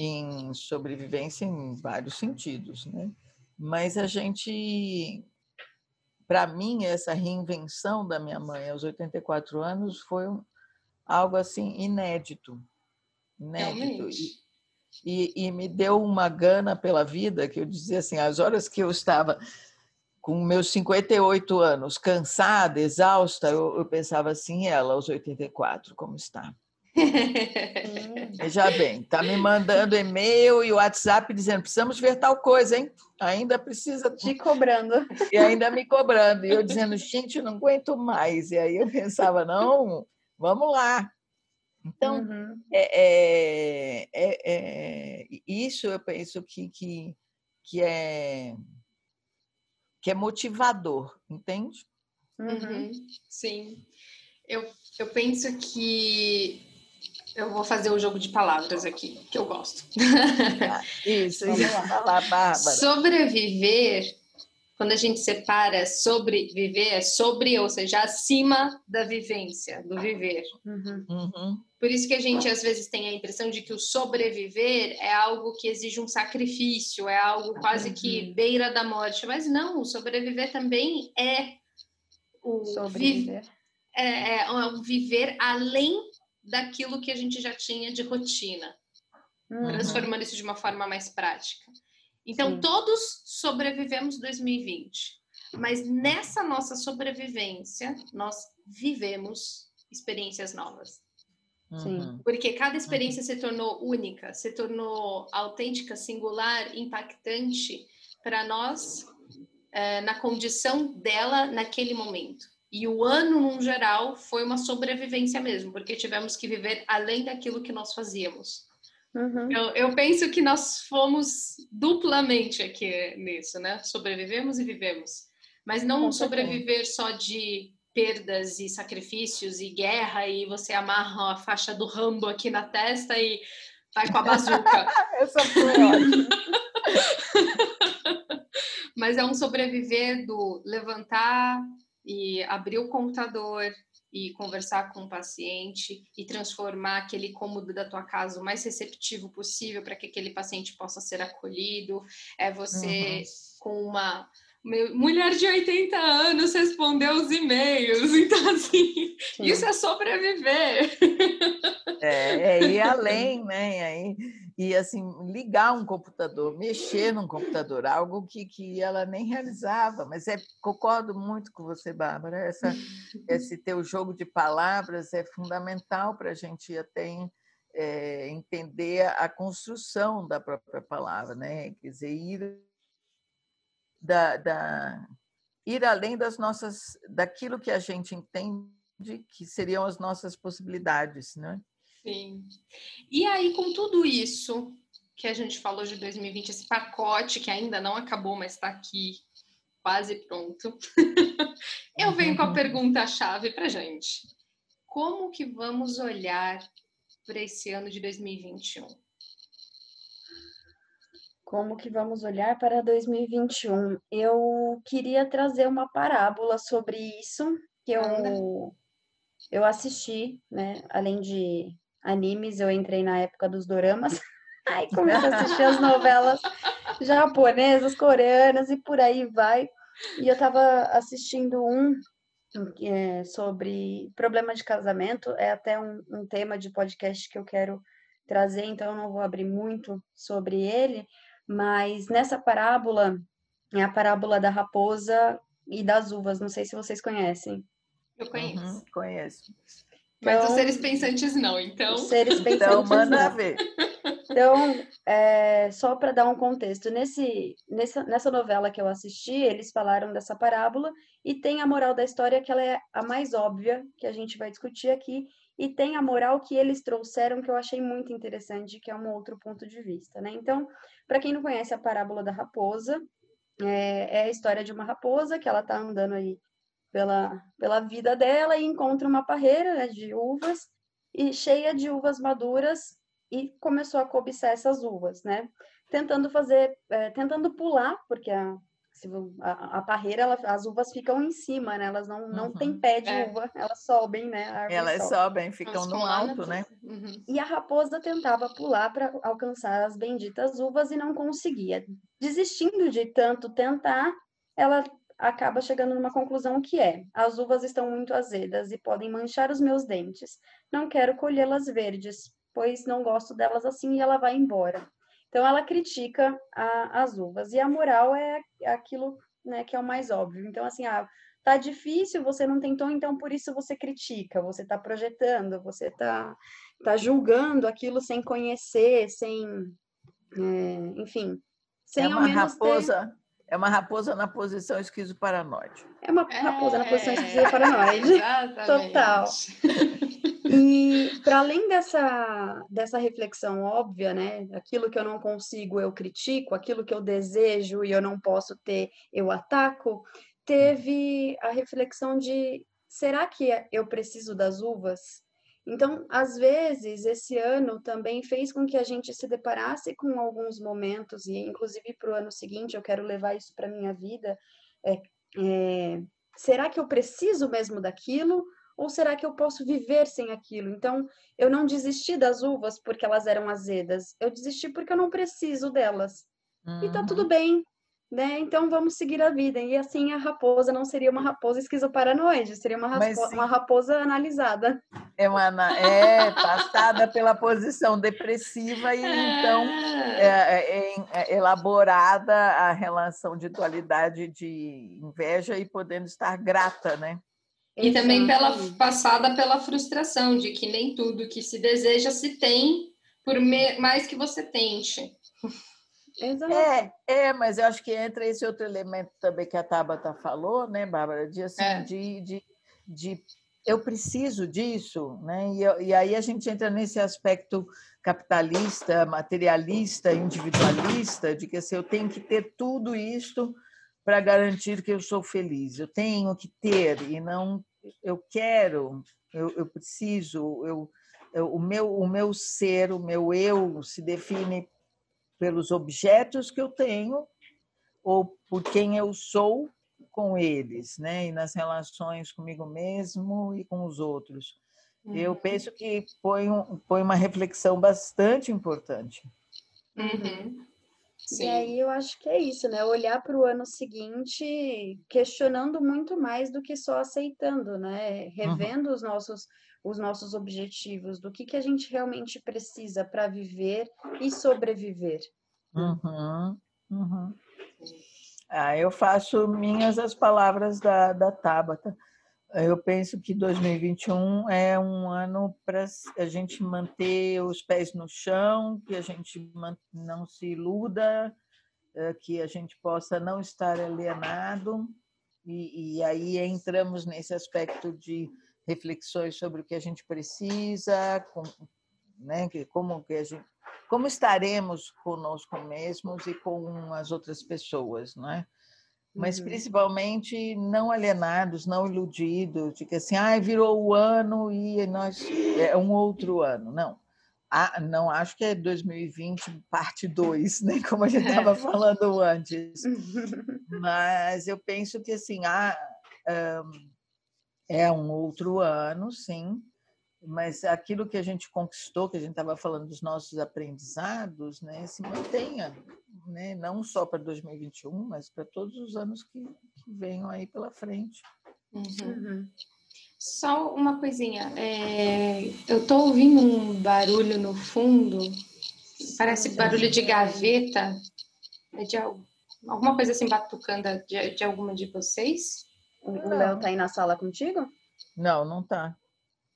Em sobrevivência em vários sentidos, né? Mas a gente, para mim, essa reinvenção da minha mãe aos 84 anos foi algo assim inédito, inédito. E, e, e, me deu uma gana pela vida que eu dizia assim, as horas que eu estava com meus 58 anos, cansada, exausta, eu, eu pensava assim, ela aos 84, como está? Veja bem, está me mandando e-mail e WhatsApp dizendo precisamos ver tal coisa, hein? Ainda precisa. Te cobrando. E ainda me cobrando. E eu dizendo, gente, eu não aguento mais. E aí eu pensava, não, vamos lá. Então, uhum. é, é, é, é, isso eu penso que, que, que, é, que é motivador, entende? Uhum. Sim. Eu, eu penso que eu vou fazer o jogo de palavras aqui, que eu gosto. Ah, isso, vamos lá, lá Bárbara. Sobreviver, quando a gente separa sobreviver, é sobre, ou seja, acima da vivência, do viver. Uhum. Uhum. Por isso que a gente às vezes tem a impressão de que o sobreviver é algo que exige um sacrifício, é algo quase que uhum. beira da morte. Mas não, o sobreviver também é o sobreviver. Vi é, é um viver além daquilo que a gente já tinha de rotina, uhum. transformando isso de uma forma mais prática. Então, Sim. todos sobrevivemos 2020, mas nessa nossa sobrevivência, nós vivemos experiências novas. Sim. Uhum. Porque cada experiência uhum. se tornou única, se tornou autêntica, singular, impactante para nós é, na condição dela naquele momento. E o ano, no geral, foi uma sobrevivência mesmo, porque tivemos que viver além daquilo que nós fazíamos. Uhum. Eu, eu, penso que nós fomos duplamente aqui nisso, né? Sobrevivemos e vivemos. Mas não sobreviver só de perdas e sacrifícios e guerra e você amarra a faixa do Rambo aqui na testa e vai com a bazuca. Essa foi. Mas é um sobreviver do levantar e abrir o computador e conversar com o paciente e transformar aquele cômodo da tua casa o mais receptivo possível para que aquele paciente possa ser acolhido. É você uhum. com uma mulher de 80 anos respondeu os e-mails, então assim, Sim. isso é sobreviver. É, é ir além, né? E, aí, e assim, ligar um computador, mexer num computador, algo que, que ela nem realizava. Mas é, concordo muito com você, Bárbara. Essa, esse teu jogo de palavras é fundamental para a gente até é, entender a construção da própria palavra, né? Quer dizer, ir da, da, ir além das nossas, daquilo que a gente entende que seriam as nossas possibilidades, né? Sim. E aí, com tudo isso que a gente falou de 2020, esse pacote que ainda não acabou, mas está aqui, quase pronto, eu venho com a pergunta-chave para gente. Como que vamos olhar para esse ano de 2021? Como que vamos olhar para 2021? Eu queria trazer uma parábola sobre isso que eu eu assisti, né? Além de animes, eu entrei na época dos doramas. Aí comecei a assistir as novelas japonesas, coreanas e por aí vai. E eu estava assistindo um é, sobre problema de casamento, é até um, um tema de podcast que eu quero trazer, então eu não vou abrir muito sobre ele, mas nessa parábola, é a parábola da raposa e das uvas. Não sei se vocês conhecem. Eu conheço. Uhum, conheço. Mas então, os seres pensantes não, então. Os seres pensantes então, manda não. ver. Então, é, só para dar um contexto, nesse, nessa, nessa novela que eu assisti, eles falaram dessa parábola e tem a moral da história que ela é a mais óbvia que a gente vai discutir aqui e tem a moral que eles trouxeram que eu achei muito interessante, que é um outro ponto de vista, né? Então, para quem não conhece a parábola da raposa, é, é, a história de uma raposa que ela está andando aí pela, pela vida dela e encontra uma parreira né, de uvas e cheia de uvas maduras e começou a cobiçar essas uvas, né? Tentando fazer, é, tentando pular, porque a, a, a parreira, ela, as uvas ficam em cima, né? Elas não, não uhum. têm pé de é. uva, elas sobem, né? Elas sobe. sobem, ficam no alto, né? Uhum. E a raposa tentava pular para alcançar as benditas uvas e não conseguia. Desistindo de tanto tentar, ela acaba chegando numa conclusão que é: as uvas estão muito azedas e podem manchar os meus dentes. Não quero colhê-las verdes, pois não gosto delas assim e ela vai embora. Então ela critica a, as uvas e a moral é aquilo né, que é o mais óbvio. Então assim, ah, tá difícil, você não tentou, então por isso você critica, você está projetando, você está tá julgando aquilo sem conhecer, sem, é, enfim, sem é uma raposa. Ter é uma raposa na posição esquizoparanoide. É uma raposa é, na posição esquizoparanoide. Total. E para além dessa, dessa reflexão óbvia, né? Aquilo que eu não consigo, eu critico, aquilo que eu desejo e eu não posso ter, eu ataco, teve a reflexão de será que eu preciso das uvas? Então, às vezes, esse ano também fez com que a gente se deparasse com alguns momentos, e inclusive para o ano seguinte eu quero levar isso para a minha vida. É, é, será que eu preciso mesmo daquilo? Ou será que eu posso viver sem aquilo? Então, eu não desisti das uvas porque elas eram azedas, eu desisti porque eu não preciso delas. Uhum. E tá tudo uhum. bem, né? Então vamos seguir a vida. E assim a raposa não seria uma raposa esquizoparanoide, seria uma, rapo uma raposa analisada. É, uma, é passada pela posição depressiva e então é, é, é, é, elaborada a relação de dualidade de inveja e podendo estar grata, né? E também pela passada pela frustração de que nem tudo que se deseja se tem por mais que você tente. Exato. É, é, mas eu acho que entra esse outro elemento também que a Tabata falou, né, Bárbara? De, assim, é. de, de, de eu preciso disso, né? E, e, aí a gente entra nesse aspecto capitalista, materialista, individualista, de que assim, eu tenho que ter tudo isso para garantir que eu sou feliz. Eu tenho que ter e não eu quero, eu, eu preciso, eu, eu, o meu o meu ser, o meu eu se define pelos objetos que eu tenho ou por quem eu sou com eles, né? E nas relações comigo mesmo e com os outros. Uhum. Eu penso que foi, um, foi uma reflexão bastante importante. Uhum. Sim. E aí eu acho que é isso, né? Olhar para o ano seguinte questionando muito mais do que só aceitando, né? Uhum. Revendo uhum. os nossos os nossos objetivos, do que, que a gente realmente precisa para viver e sobreviver. Uhum. Uhum. Ah, eu faço minhas as palavras da, da Tabata. Eu penso que 2021 é um ano para a gente manter os pés no chão, que a gente não se iluda, é, que a gente possa não estar alienado. E, e aí entramos nesse aspecto de reflexões sobre o que a gente precisa, com, né, como que a gente, como estaremos conosco mesmos e com as outras pessoas, não é? Mas uhum. principalmente não alienados, não iludidos, de que assim, ah, virou o ano e nós é um outro ano. Não. Ah, não acho que é 2020 parte 2, né? como a gente estava é. falando antes. Mas eu penso que assim, ah, é um outro ano, sim, mas aquilo que a gente conquistou, que a gente estava falando dos nossos aprendizados, né, se mantenha, né, não só para 2021, mas para todos os anos que, que venham aí pela frente. Uhum. Uhum. Só uma coisinha, é, eu estou ouvindo um barulho no fundo, parece barulho de gaveta, é de alguma coisa assim batucando de, de alguma de vocês? O Léo está aí na sala contigo? Não, não está.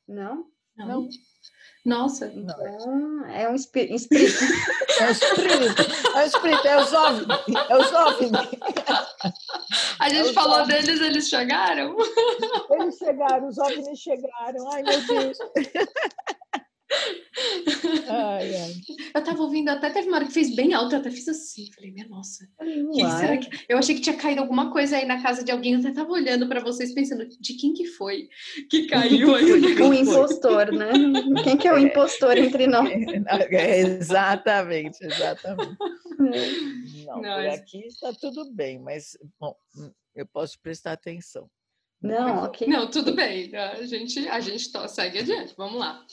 Não? Não. Nossa, então é um espírito. É um espírito, é um espírito, é os OVNI, é os OVNI. A gente é falou OVNI. deles, eles chegaram? Eles chegaram, os OVNIs chegaram. Ai, meu Deus. Ai, ai. Eu tava ouvindo, até teve uma hora que fez bem alto, eu até fiz assim, falei, minha nossa, que será que... eu achei que tinha caído alguma coisa aí na casa de alguém, eu até tava olhando para vocês pensando, de quem que foi que caiu aí? o impostor, né? Quem que é o é. impostor entre nós? É, exatamente, exatamente. Não, Não por aqui está tudo bem, mas bom, eu posso prestar atenção. Não, ok. Não, tudo bem. A gente, a gente segue adiante. Vamos lá.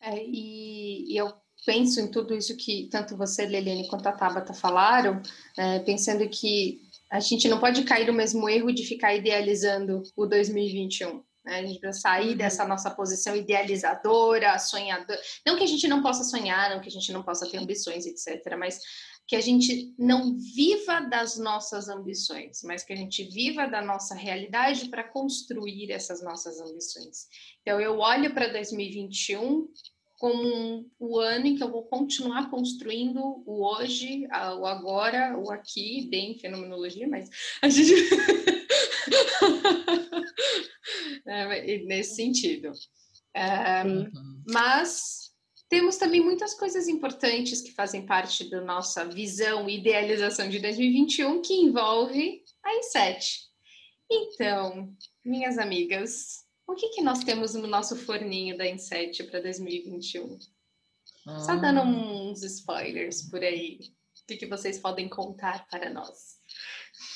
É, e, e, eu penso em tudo isso que tanto você, Leliane, quanto a Tabata falaram, é, pensando que a gente não pode cair no mesmo erro de ficar idealizando o 2021. Né? A gente precisa sair uhum. dessa nossa posição idealizadora, sonhadora. Não que a gente não possa sonhar, não que a gente não possa ter ambições, etc., mas que a gente não viva das nossas ambições, mas que a gente viva da nossa realidade para construir essas nossas ambições. Então, eu olho para 2021 como um, o ano em que eu vou continuar construindo o hoje, o agora, o aqui, bem fenomenologia, mas a gente. é, nesse sentido. É, uhum. Mas temos também muitas coisas importantes que fazem parte da nossa visão e idealização de 2021 que envolve a I7. Então, minhas amigas, o que, que nós temos no nosso forninho da Inset para 2021? Hum. Só dando uns spoilers por aí. O que, que vocês podem contar para nós?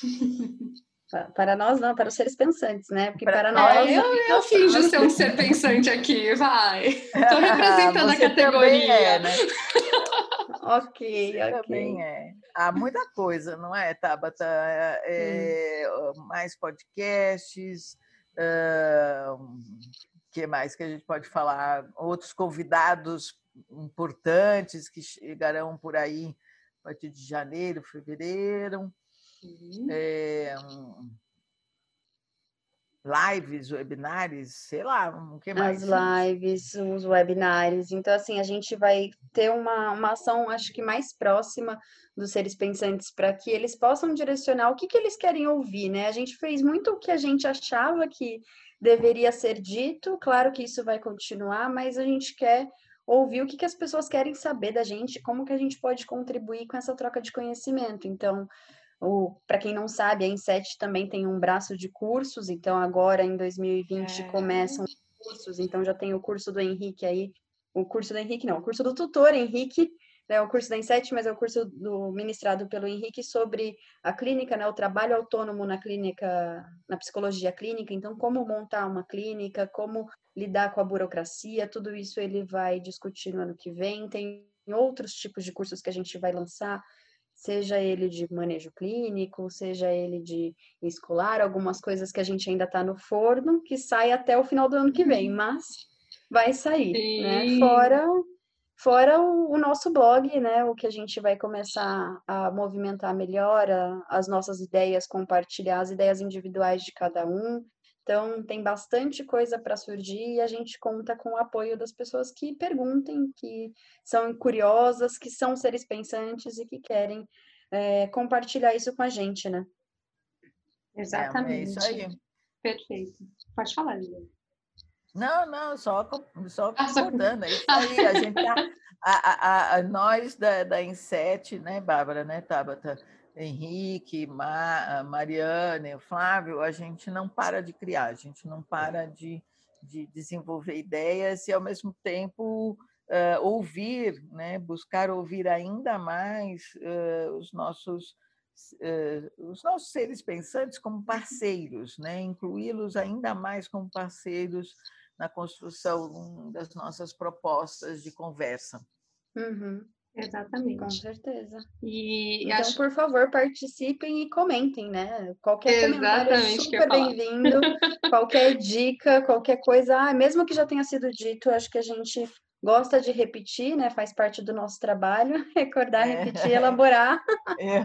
Para nós não, para os seres pensantes, né? Porque para, para nós. É, eu, eu finjo ser um ser pensante aqui, vai. Estou representando a categoria. É, né? ok, Você ok. Também é. Há muita coisa, não é, Tabata? É, hum. Mais podcasts. O uh, que mais que a gente pode falar? Outros convidados importantes que chegarão por aí a partir de janeiro, fevereiro. Uhum. É, lives, webinars, sei lá, o que mais? As lives, os webinars. Então, assim, a gente vai ter uma, uma ação, acho que mais próxima dos seres pensantes para que eles possam direcionar o que, que eles querem ouvir, né? A gente fez muito o que a gente achava que deveria ser dito, claro que isso vai continuar, mas a gente quer ouvir o que, que as pessoas querem saber da gente, como que a gente pode contribuir com essa troca de conhecimento. Então, para quem não sabe, a Inset também tem um braço de cursos, então agora em 2020 é. começam cursos, então já tem o curso do Henrique aí, o curso do Henrique não, o curso do tutor Henrique, né, o curso da Inset, mas é o curso do ministrado pelo Henrique sobre a clínica, né, o trabalho autônomo na clínica, na psicologia clínica, então como montar uma clínica, como lidar com a burocracia, tudo isso ele vai discutir no ano que vem, tem outros tipos de cursos que a gente vai lançar, seja ele de manejo clínico, seja ele de escolar, algumas coisas que a gente ainda está no forno, que sai até o final do ano que vem, mas vai sair, né? Sim. Fora Fora o, o, nosso blog, né? O que a gente vai começar a movimentar melhor, a, as nossas ideias, compartilhar as ideias individuais de cada um. Então, tem bastante coisa para surgir e a gente conta com o apoio das pessoas que perguntem, que são curiosas, que são seres pensantes e que querem é, compartilhar isso com a gente, né? Exatamente. É, é isso aí. Perfeito. Pode falar, Lilian. Não, não, só, só concordando, é isso aí. A gente tá, a, a, a, nós da, da Inset, né, Bárbara, né, Tabata, Henrique, Ma, Mariana, Flávio, a gente não para de criar, a gente não para de, de desenvolver ideias e, ao mesmo tempo, uh, ouvir, né, buscar ouvir ainda mais uh, os nossos uh, os nossos seres pensantes como parceiros, né, incluí-los ainda mais como parceiros na construção das nossas propostas de conversa. Uhum. Exatamente. Com certeza. E então, acho... por favor, participem e comentem, né? Qualquer comentário é super bem-vindo. qualquer dica, qualquer coisa, ah, mesmo que já tenha sido dito, acho que a gente gosta de repetir, né? Faz parte do nosso trabalho, recordar, é. repetir, elaborar.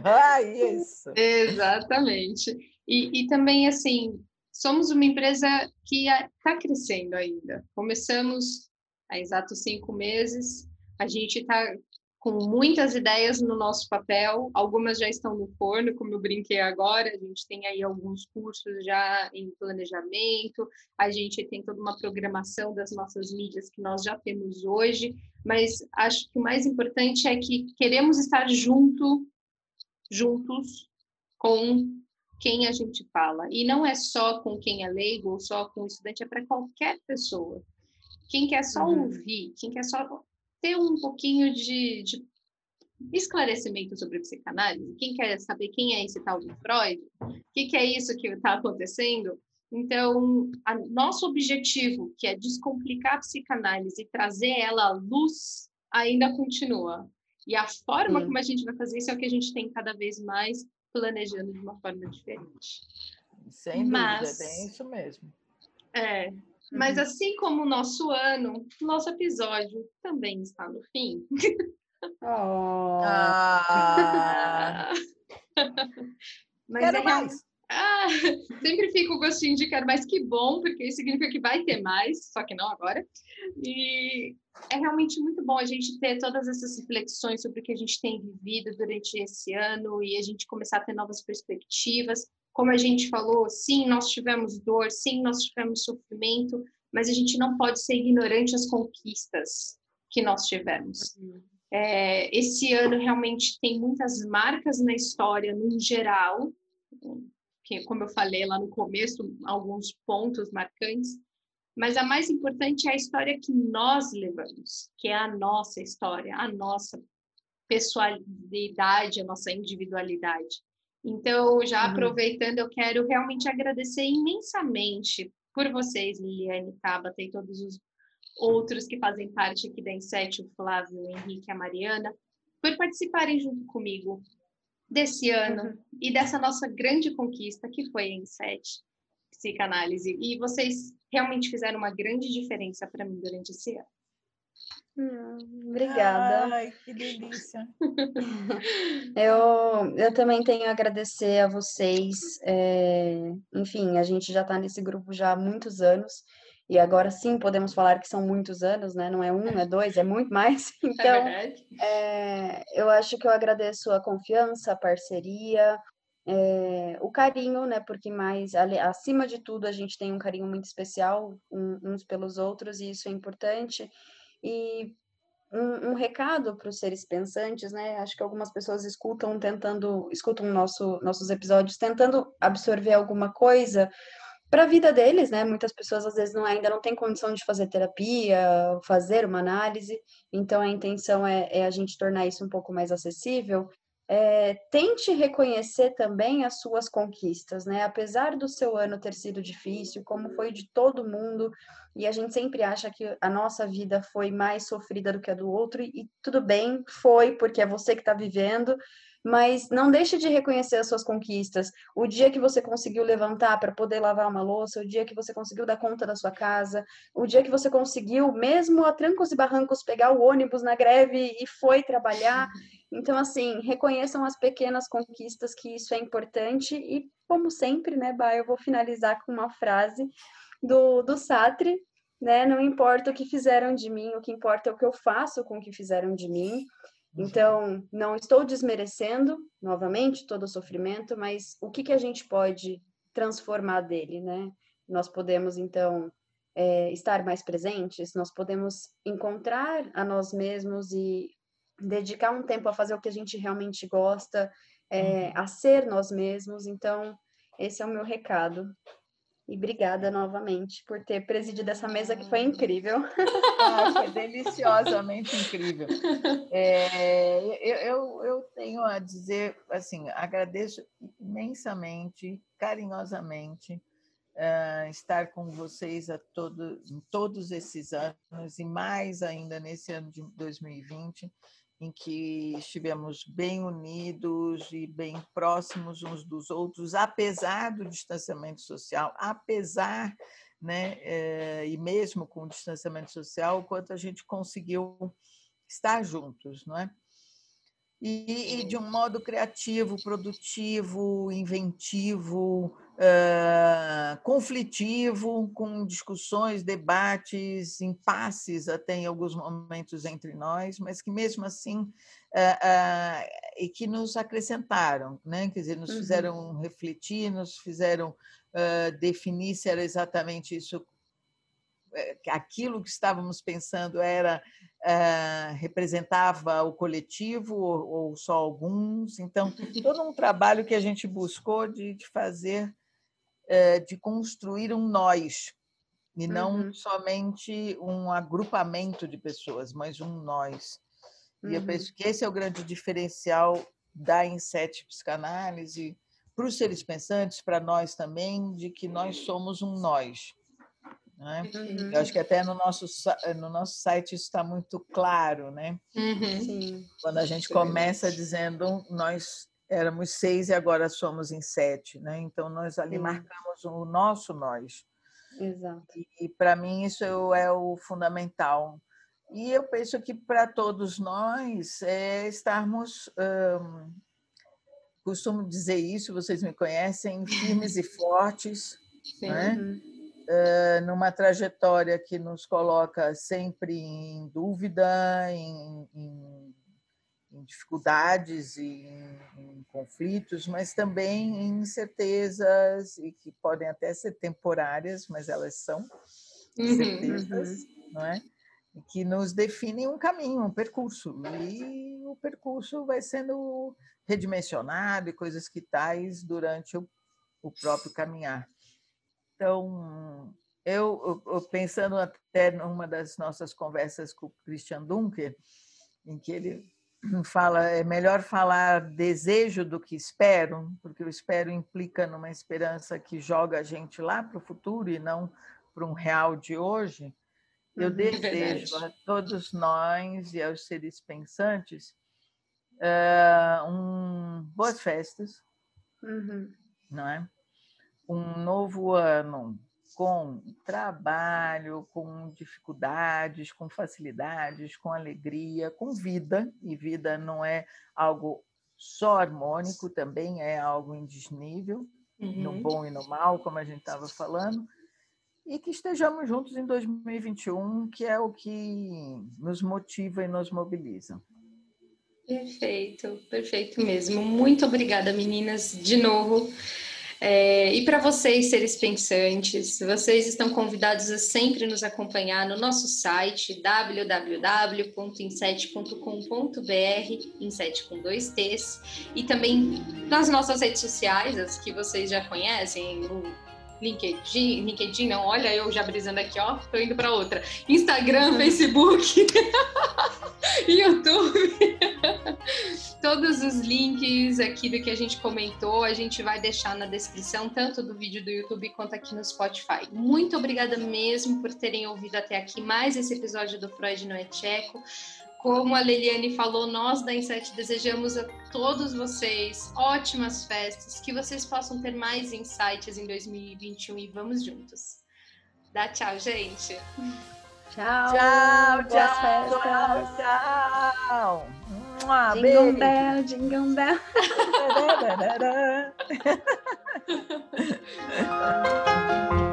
Ah, isso. Exatamente. E, e também, assim, somos uma empresa que está crescendo ainda. Começamos há exatos cinco meses, a gente está com muitas ideias no nosso papel, algumas já estão no forno, como eu brinquei agora, a gente tem aí alguns cursos já em planejamento, a gente tem toda uma programação das nossas mídias que nós já temos hoje, mas acho que o mais importante é que queremos estar junto, juntos com quem a gente fala. E não é só com quem é leigo ou só com o estudante, é para qualquer pessoa. Quem quer só uhum. ouvir, quem quer só ter um pouquinho de, de esclarecimento sobre psicanálise, quem quer saber quem é esse tal do Freud, o que, que é isso que está acontecendo. Então, a, nosso objetivo, que é descomplicar a psicanálise e trazer ela à luz, ainda continua. E a forma Sim. como a gente vai fazer isso é o que a gente tem cada vez mais planejando de uma forma diferente. Sem mas, dúvida, é isso mesmo. É, mas uhum. assim como o nosso ano, nosso episódio também está no fim. Oh. Ah. mas Quero é mais. Ah, sempre fica o gostinho de quero mais, que bom, porque isso significa que vai ter mais, só que não agora. E é realmente muito bom a gente ter todas essas reflexões sobre o que a gente tem vivido durante esse ano e a gente começar a ter novas perspectivas. Como a gente falou, sim, nós tivemos dor, sim, nós tivemos sofrimento, mas a gente não pode ser ignorante às conquistas que nós tivemos. É, esse ano realmente tem muitas marcas na história, no geral, que, como eu falei lá no começo, alguns pontos marcantes, mas a mais importante é a história que nós levamos, que é a nossa história, a nossa pessoalidade, a nossa individualidade. Então, já uhum. aproveitando, eu quero realmente agradecer imensamente por vocês, Liliane, Tabata e todos os outros que fazem parte aqui da Inset, o Flávio, o Henrique, a Mariana, por participarem junto comigo desse ano uhum. e dessa nossa grande conquista que foi a Inset Psicanálise. E vocês realmente fizeram uma grande diferença para mim durante esse ano. Hum, obrigada. Ai, que delícia. eu, eu também tenho a agradecer a vocês. É, enfim, a gente já está nesse grupo já há muitos anos. E agora sim podemos falar que são muitos anos, né? Não é um, é dois, é muito mais. Então, é é, eu acho que eu agradeço a confiança, a parceria, é, o carinho, né? Porque mais acima de tudo a gente tem um carinho muito especial uns pelos outros e isso é importante. E um, um recado para os seres pensantes, né? Acho que algumas pessoas escutam tentando escutam nosso, nossos episódios tentando absorver alguma coisa para a vida deles, né? Muitas pessoas às vezes não, ainda não têm condição de fazer terapia, fazer uma análise, então a intenção é, é a gente tornar isso um pouco mais acessível. É, tente reconhecer também as suas conquistas, né? Apesar do seu ano ter sido difícil, como foi de todo mundo, e a gente sempre acha que a nossa vida foi mais sofrida do que a do outro, e, e tudo bem, foi, porque é você que está vivendo, mas não deixe de reconhecer as suas conquistas. O dia que você conseguiu levantar para poder lavar uma louça, o dia que você conseguiu dar conta da sua casa, o dia que você conseguiu, mesmo a trancos e barrancos, pegar o ônibus na greve e foi trabalhar. Então, assim, reconheçam as pequenas conquistas, que isso é importante. E, como sempre, né, Bah, eu vou finalizar com uma frase do, do Sartre, né? Não importa o que fizeram de mim, o que importa é o que eu faço com o que fizeram de mim. Então, não estou desmerecendo, novamente, todo o sofrimento, mas o que, que a gente pode transformar dele, né? Nós podemos, então, é, estar mais presentes, nós podemos encontrar a nós mesmos e dedicar um tempo a fazer o que a gente realmente gosta, é, a ser nós mesmos. Então, esse é o meu recado. E obrigada novamente por ter presidido essa mesa que foi incrível. Ah, foi deliciosamente incrível. É, eu, eu, eu, tenho a dizer, assim, agradeço imensamente, carinhosamente, uh, estar com vocês a todo, em todos esses anos e mais ainda nesse ano de 2020 em que estivemos bem unidos e bem próximos uns dos outros, apesar do distanciamento social, apesar, né, é, e mesmo com o distanciamento social, o quanto a gente conseguiu estar juntos, não é? E, e de um modo criativo, produtivo, inventivo, uh, conflitivo, com discussões, debates, impasses até em alguns momentos entre nós, mas que mesmo assim uh, uh, e que nos acrescentaram, né? quer dizer, nos uhum. fizeram refletir, nos fizeram definir se era exatamente isso aquilo que estávamos pensando era representava o coletivo ou, ou, só alguns então todo um trabalho que a gente buscou de, de fazer de construir um nós, e não uhum. somente um agrupamento de pessoas, mas um nós. E eu uhum. penso que esse é o grande diferencial da Inset Psicanálise para os seres pensantes, para nós também, de que nós somos um nós. Né? Uhum. Eu acho que até no nosso, no nosso site isso está muito claro, né? Uhum. Quando a gente começa dizendo nós éramos seis e agora somos em sete, né? Então nós ali Sim. marcamos o nosso nós. Exato. E, e para mim isso é o fundamental. E eu penso que para todos nós é estarmos, hum, costumo dizer isso, vocês me conhecem, firmes e fortes, Sim. né? Uh, numa trajetória que nos coloca sempre em dúvida, em, em em dificuldades e em, em, conflitos, mas também em incertezas e que podem até ser temporárias, mas elas são uhum, certezas, uhum. não é? E que nos definem um caminho, um percurso. E o percurso vai sendo redimensionado e coisas que tais durante o, o próprio caminhar. Então, eu, eu, pensando até numa das nossas conversas com o Christian Dunker, em que ele fala é melhor falar desejo do que espero, porque o espero implica numa esperança que joga a gente lá para o futuro e não para um real de hoje. Eu uhum, desejo a todos nós e aos seres pensantes uh, um, boas festas, uhum. não é? Um novo ano com trabalho, com dificuldades, com facilidades, com alegria, com vida, e vida não é algo só harmônico, também é algo indisnível, uhum. no bom e no mal, como a gente estava falando, e que estejamos juntos em 2021, que é o que nos motiva e nos mobiliza. Perfeito, perfeito mesmo. Muito obrigada, meninas, de novo. É, e para vocês, seres pensantes, vocês estão convidados a sempre nos acompanhar no nosso site www.inset.com.br, inset com dois T's, e também nas nossas redes sociais, as que vocês já conhecem, LinkedIn, LinkedIn não, olha eu já brisando aqui, ó, tô indo para outra. Instagram, Facebook, YouTube. Todos os links aqui do que a gente comentou, a gente vai deixar na descrição, tanto do vídeo do YouTube quanto aqui no Spotify. Muito obrigada mesmo por terem ouvido até aqui mais esse episódio do Freud no é Tcheco. Como a Leliane falou, nós da Inset desejamos a todos vocês ótimas festas, que vocês possam ter mais insights em 2021 e vamos juntos. Dá tchau, gente. Tchau. Tchau, Boas tchau, festas. tchau. Mua, Jingle beijo. bell, jingle bell.